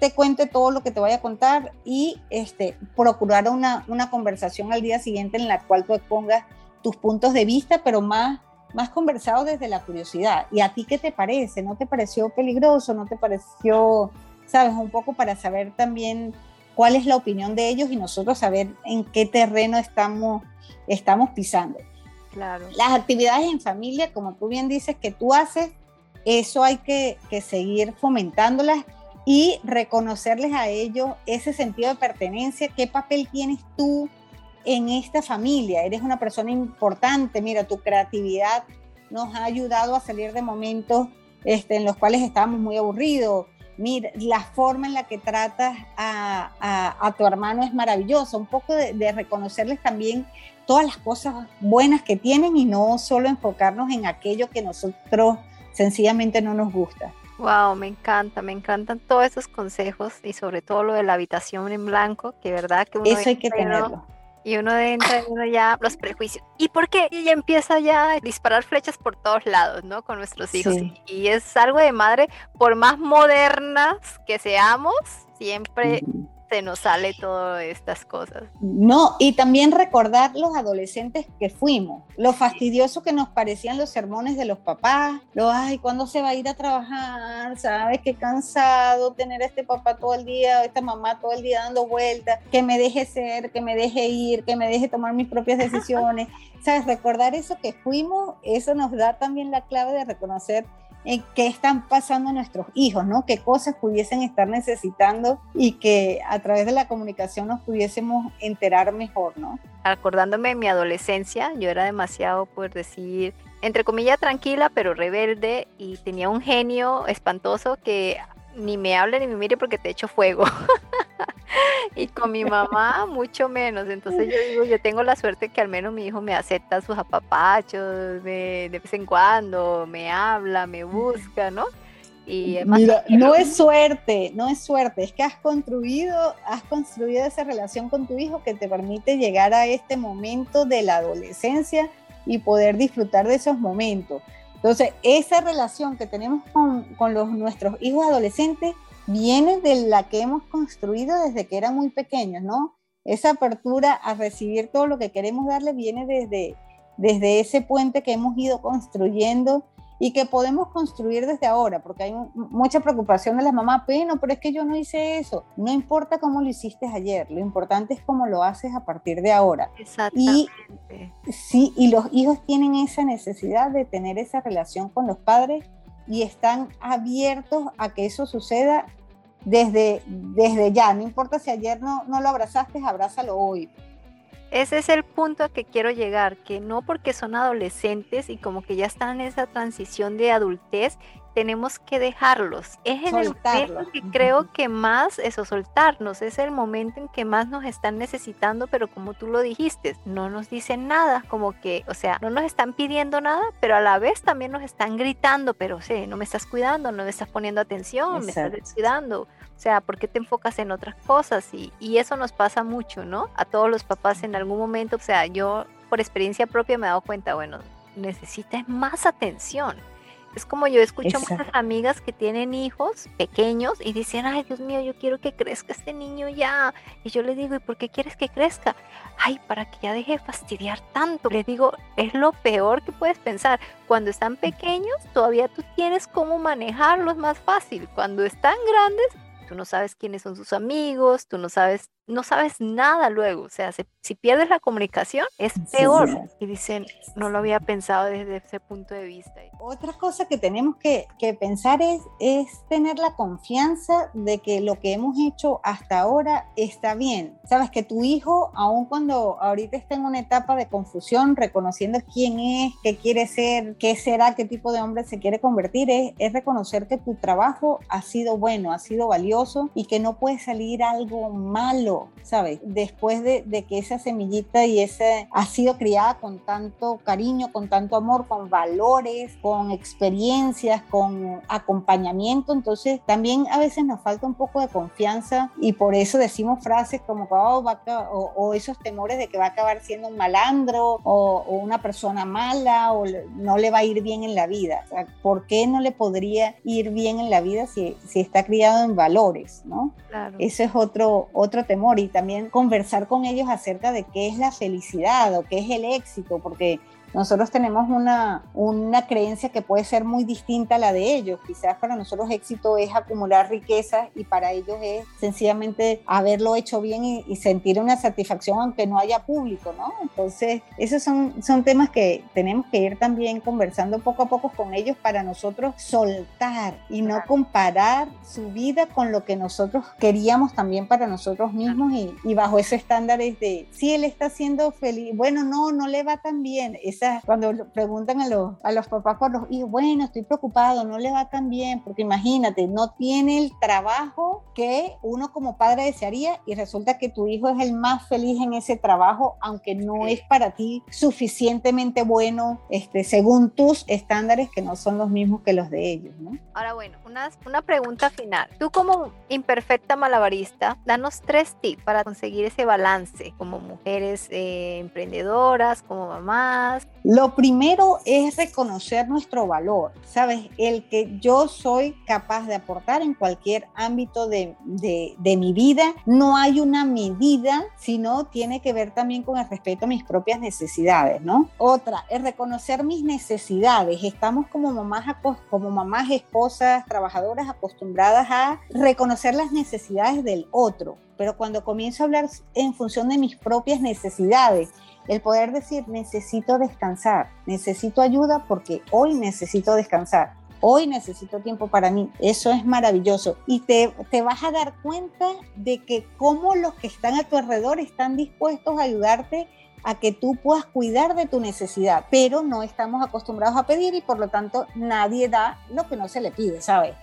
Speaker 2: te cuente todo lo que te vaya a contar y este, procurar una, una conversación al día siguiente en la cual tú expongas tus puntos de vista, pero más, más conversados desde la curiosidad. ¿Y a ti qué te parece? ¿No te pareció peligroso? ¿No te pareció, sabes, un poco para saber también cuál es la opinión de ellos y nosotros saber en qué terreno estamos, estamos pisando?
Speaker 1: Claro.
Speaker 2: Las actividades en familia, como tú bien dices, que tú haces, eso hay que, que seguir fomentándolas y reconocerles a ellos ese sentido de pertenencia, qué papel tienes tú en esta familia, eres una persona importante, mira, tu creatividad nos ha ayudado a salir de momentos este, en los cuales estábamos muy aburridos, mira, la forma en la que tratas a, tu hermano es maravillosa, un poco de, de, reconocerles también todas las cosas buenas que tienen y no solo enfocarnos en aquello que nosotros sencillamente no nos gusta.
Speaker 1: Wow, me encanta, me encantan todos esos consejos y sobre todo lo de la habitación en blanco, que verdad que uno
Speaker 2: Eso hay que tenerlo.
Speaker 1: Y uno entra y uno ya los prejuicios. ¿Y por qué? Y ya empieza ya a disparar flechas por todos lados, ¿no? Con nuestros hijos. Y es algo de madre, por más modernas que seamos, siempre se nos sale todas estas cosas.
Speaker 2: No, y también recordar los adolescentes que fuimos, lo fastidioso que nos parecían los sermones de los papás, lo, ay, ¿cuándo se va a ir a trabajar? ¿Sabes qué cansado tener a este papá todo el día, esta mamá todo el día dando vueltas, que me deje ser, que me deje ir, que me deje tomar mis propias decisiones? [laughs] ¿Sabes? Recordar eso que fuimos, eso nos da también la clave de reconocer en qué están pasando nuestros hijos, ¿no? Qué cosas pudiesen estar necesitando y que a través de la comunicación nos pudiésemos enterar mejor, ¿no?
Speaker 1: Acordándome de mi adolescencia, yo era demasiado, por decir, entre comillas, tranquila, pero rebelde y tenía un genio espantoso que ni me hable ni me mire porque te echo fuego. [laughs] y con mi [laughs] mamá mucho menos. Entonces yo digo, yo tengo la suerte que al menos mi hijo me acepta sus apapachos de vez en cuando, me habla, me busca, ¿no?
Speaker 2: Y Mira, no es suerte, no es suerte, es que has construido, has construido esa relación con tu hijo que te permite llegar a este momento de la adolescencia y poder disfrutar de esos momentos. Entonces, esa relación que tenemos con, con nuestros hijos adolescentes viene de la que hemos construido desde que eran muy pequeños, ¿no? Esa apertura a recibir todo lo que queremos darle viene desde, desde ese puente que hemos ido construyendo y que podemos construir desde ahora, porque hay mucha preocupación de las mamás, pero, pero es que yo no hice eso. No importa cómo lo hiciste ayer, lo importante es cómo lo haces a partir de ahora.
Speaker 1: Exactamente.
Speaker 2: Y, sí, y los hijos tienen esa necesidad de tener esa relación con los padres y están abiertos a que eso suceda desde, desde ya. No importa si ayer no, no lo abrazaste, abrázalo hoy.
Speaker 1: Ese es el punto a que quiero llegar, que no porque son adolescentes y como que ya están en esa transición de adultez, tenemos que dejarlos. Es en el momento que creo que más, eso, soltarnos, es el momento en que más nos están necesitando, pero como tú lo dijiste, no nos dicen nada, como que, o sea, no nos están pidiendo nada, pero a la vez también nos están gritando, pero, o no me estás cuidando, no me estás poniendo atención, me estás descuidando. O sea, ¿por qué te enfocas en otras cosas? Y, y eso nos pasa mucho, ¿no? A todos los papás en algún momento, o sea, yo por experiencia propia me he dado cuenta, bueno, necesitas más atención es como yo escucho muchas amigas que tienen hijos pequeños y dicen, ay Dios mío, yo quiero que crezca este niño ya. Y yo le digo, ¿y por qué quieres que crezca? Ay, para que ya deje de fastidiar tanto. Le digo, es lo peor que puedes pensar. Cuando están pequeños, todavía tú tienes cómo manejarlos más fácil. Cuando están grandes, tú no sabes quiénes son sus amigos, tú no sabes no sabes nada luego. O sea, si, pierdes la comunicación es peor. Y dicen, no lo había pensado desde ese punto de vista.
Speaker 2: Otra cosa que tenemos que, pensar es, es tener la confianza de que lo que hemos hecho hasta ahora está bien. Sabes que tu hijo, aun cuando ahorita está en una etapa de confusión, reconociendo quién es, qué quiere ser, qué será, qué tipo de hombre se quiere convertir, es, es reconocer que tu trabajo ha sido bueno, ha sido valioso y que no puede salir algo malo ¿sabes? Después de, que esa semillita y ese ha sido criada con tanto cariño, con tanto amor, con valores, con experiencias, con acompañamiento, entonces también a veces nos falta un poco de confianza y por eso decimos frases como oh, o, esos temores de que va a acabar siendo un malandro o, una persona mala o no le va a ir bien en la vida. ¿Por qué no le podría ir bien en la vida si, si está criado en valores? ¿no? Claro. Eso es otro, otro temor y también conversar con ellos acerca de qué es la felicidad o qué es el éxito, porque nosotros tenemos una, una creencia que puede ser muy distinta a la de ellos. Quizás para nosotros éxito es acumular riqueza y para ellos es sencillamente haberlo hecho bien y, sentir una satisfacción aunque no haya público, ¿no? Entonces, esos son, son temas que tenemos que ir también conversando poco a poco con ellos para nosotros soltar y no comparar su vida con lo que nosotros queríamos también para nosotros mismos y, y bajo ese estándar es de, si él está siendo feliz, bueno, no, no le va tan bien. Es risa cuando preguntan a los, a los papás por los hijos, bueno, estoy preocupado, no le va tan bien, porque imagínate, no tiene el trabajo que uno como padre desearía y resulta que tu hijo es el más feliz en ese trabajo, aunque no es para ti suficientemente bueno, este, según tus estándares que no son los mismos que los de ellos, ¿no?
Speaker 1: Ahora bueno, una, una pregunta final. Tú como imperfecta malabarista, danos tres tips para conseguir ese balance como mujeres eh, emprendedoras, como mamás.
Speaker 2: Lo primero es reconocer nuestro valor, ¿sabes? El que yo soy capaz de aportar en cualquier ámbito de, de, mi vida. No hay una medida, sino tiene que ver también con el respeto a mis propias necesidades, ¿no? Otra, es reconocer mis necesidades. Estamos como mamás, como mamás, esposas, trabajadoras acostumbradas a reconocer las necesidades del otro, pero cuando comienzo a hablar en función de mis propias necesidades, el poder decir necesito descansar, necesito ayuda porque hoy necesito descansar, hoy necesito tiempo para mí, eso es maravilloso y te, te vas a dar cuenta de que cómo los que están a tu alrededor están dispuestos a ayudarte a que tú puedas cuidar de tu necesidad, pero no estamos acostumbrados a pedir y por lo tanto nadie da lo que no se le pide, ¿sabes?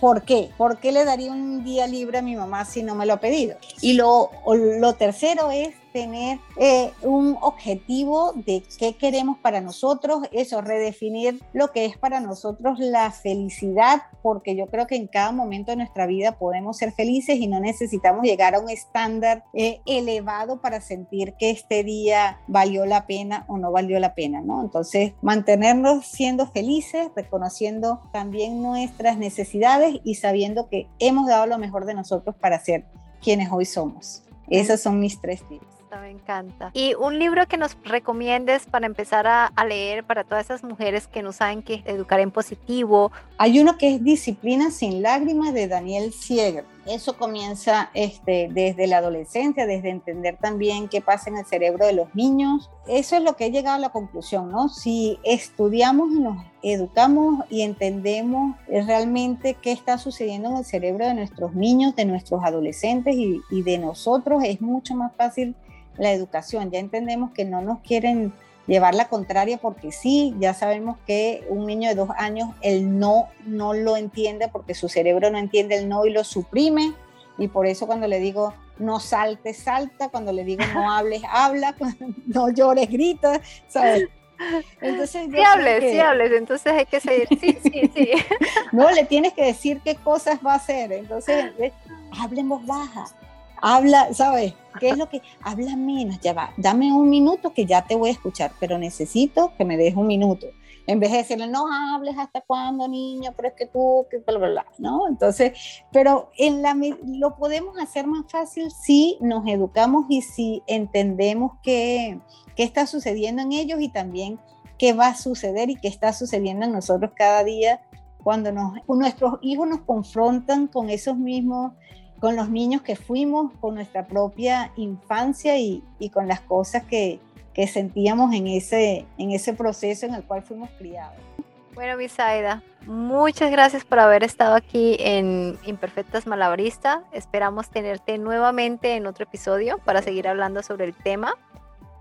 Speaker 2: ¿Por qué? ¿Por qué le daría un día libre a mi mamá si no me lo ha pedido? Y lo, lo tercero es tener eh, un objetivo de qué queremos para nosotros, eso, redefinir lo que es para nosotros la felicidad, porque yo creo que en cada momento de nuestra vida podemos ser felices y no necesitamos llegar a un estándar eh, elevado para sentir que este día valió la pena o no valió la pena, ¿no? Entonces, mantenernos siendo felices, reconociendo también nuestras necesidades y sabiendo que hemos dado lo mejor de nosotros para ser quienes hoy somos. Esos son mis tres tips
Speaker 1: me encanta. Y un libro que nos recomiendes para empezar a, leer para todas esas mujeres que no saben qué educar en positivo.
Speaker 2: Hay uno que es Disciplina sin lágrimas de Daniel Sieger. Eso comienza este, desde la adolescencia, desde entender también qué pasa en el cerebro de los niños. Eso es lo que he llegado a la conclusión, ¿no? Si estudiamos y nos educamos y entendemos realmente qué está sucediendo en el cerebro de nuestros niños, de nuestros adolescentes y, y de nosotros, es mucho más fácil la educación. Ya entendemos que no nos quieren llevar la contraria porque sí, ya sabemos que un niño de dos años el no no lo entiende porque su cerebro no entiende el no y lo suprime y por eso cuando le digo no saltes, salta, cuando le digo no [laughs] hables, habla, [laughs] no llores, grita, ¿sabes?
Speaker 1: Entonces, sí hables, sí hables, entonces hay que seguir, sí, sí, sí. [laughs]
Speaker 2: no, le tienes que decir qué cosas va a hacer, entonces hablemos baja, habla, ¿sabes? ¿Qué es lo que habla menos? Ya va, dame un minuto que ya te voy a escuchar, pero necesito que me des un minuto. En vez de decirle, no hables hasta cuándo, niño, pero es que tú, que bla, bla, bla, ¿no? Entonces, pero en la, lo podemos hacer más fácil si nos educamos y si entendemos qué, qué está sucediendo en ellos y también qué va a suceder y qué está sucediendo en nosotros cada día cuando nos, nuestros hijos nos confrontan con esos mismos con los niños que fuimos, con nuestra propia infancia y, y con las cosas que, que, sentíamos en ese, en ese proceso en el cual fuimos criados.
Speaker 1: Bueno, Misaida, muchas gracias por haber estado aquí en Imperfectas Malabarista. Esperamos tenerte nuevamente en otro episodio para seguir hablando sobre el tema.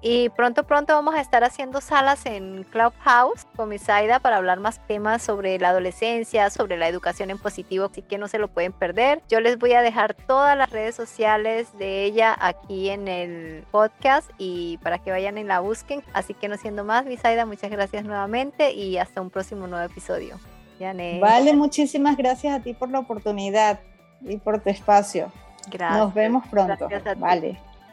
Speaker 1: Y pronto, pronto vamos a estar haciendo salas en Clubhouse con Misaida para hablar más temas sobre la adolescencia, sobre la educación en positivo, así que no se lo pueden perder. Yo les voy a dejar todas las redes sociales de ella aquí en el podcast y para que vayan y la busquen. Así que no siendo más, Misaida, muchas gracias nuevamente y hasta un próximo nuevo episodio.
Speaker 2: Vale, muchísimas gracias a ti por la oportunidad y por tu espacio. Gracias. Nos vemos pronto. Vale.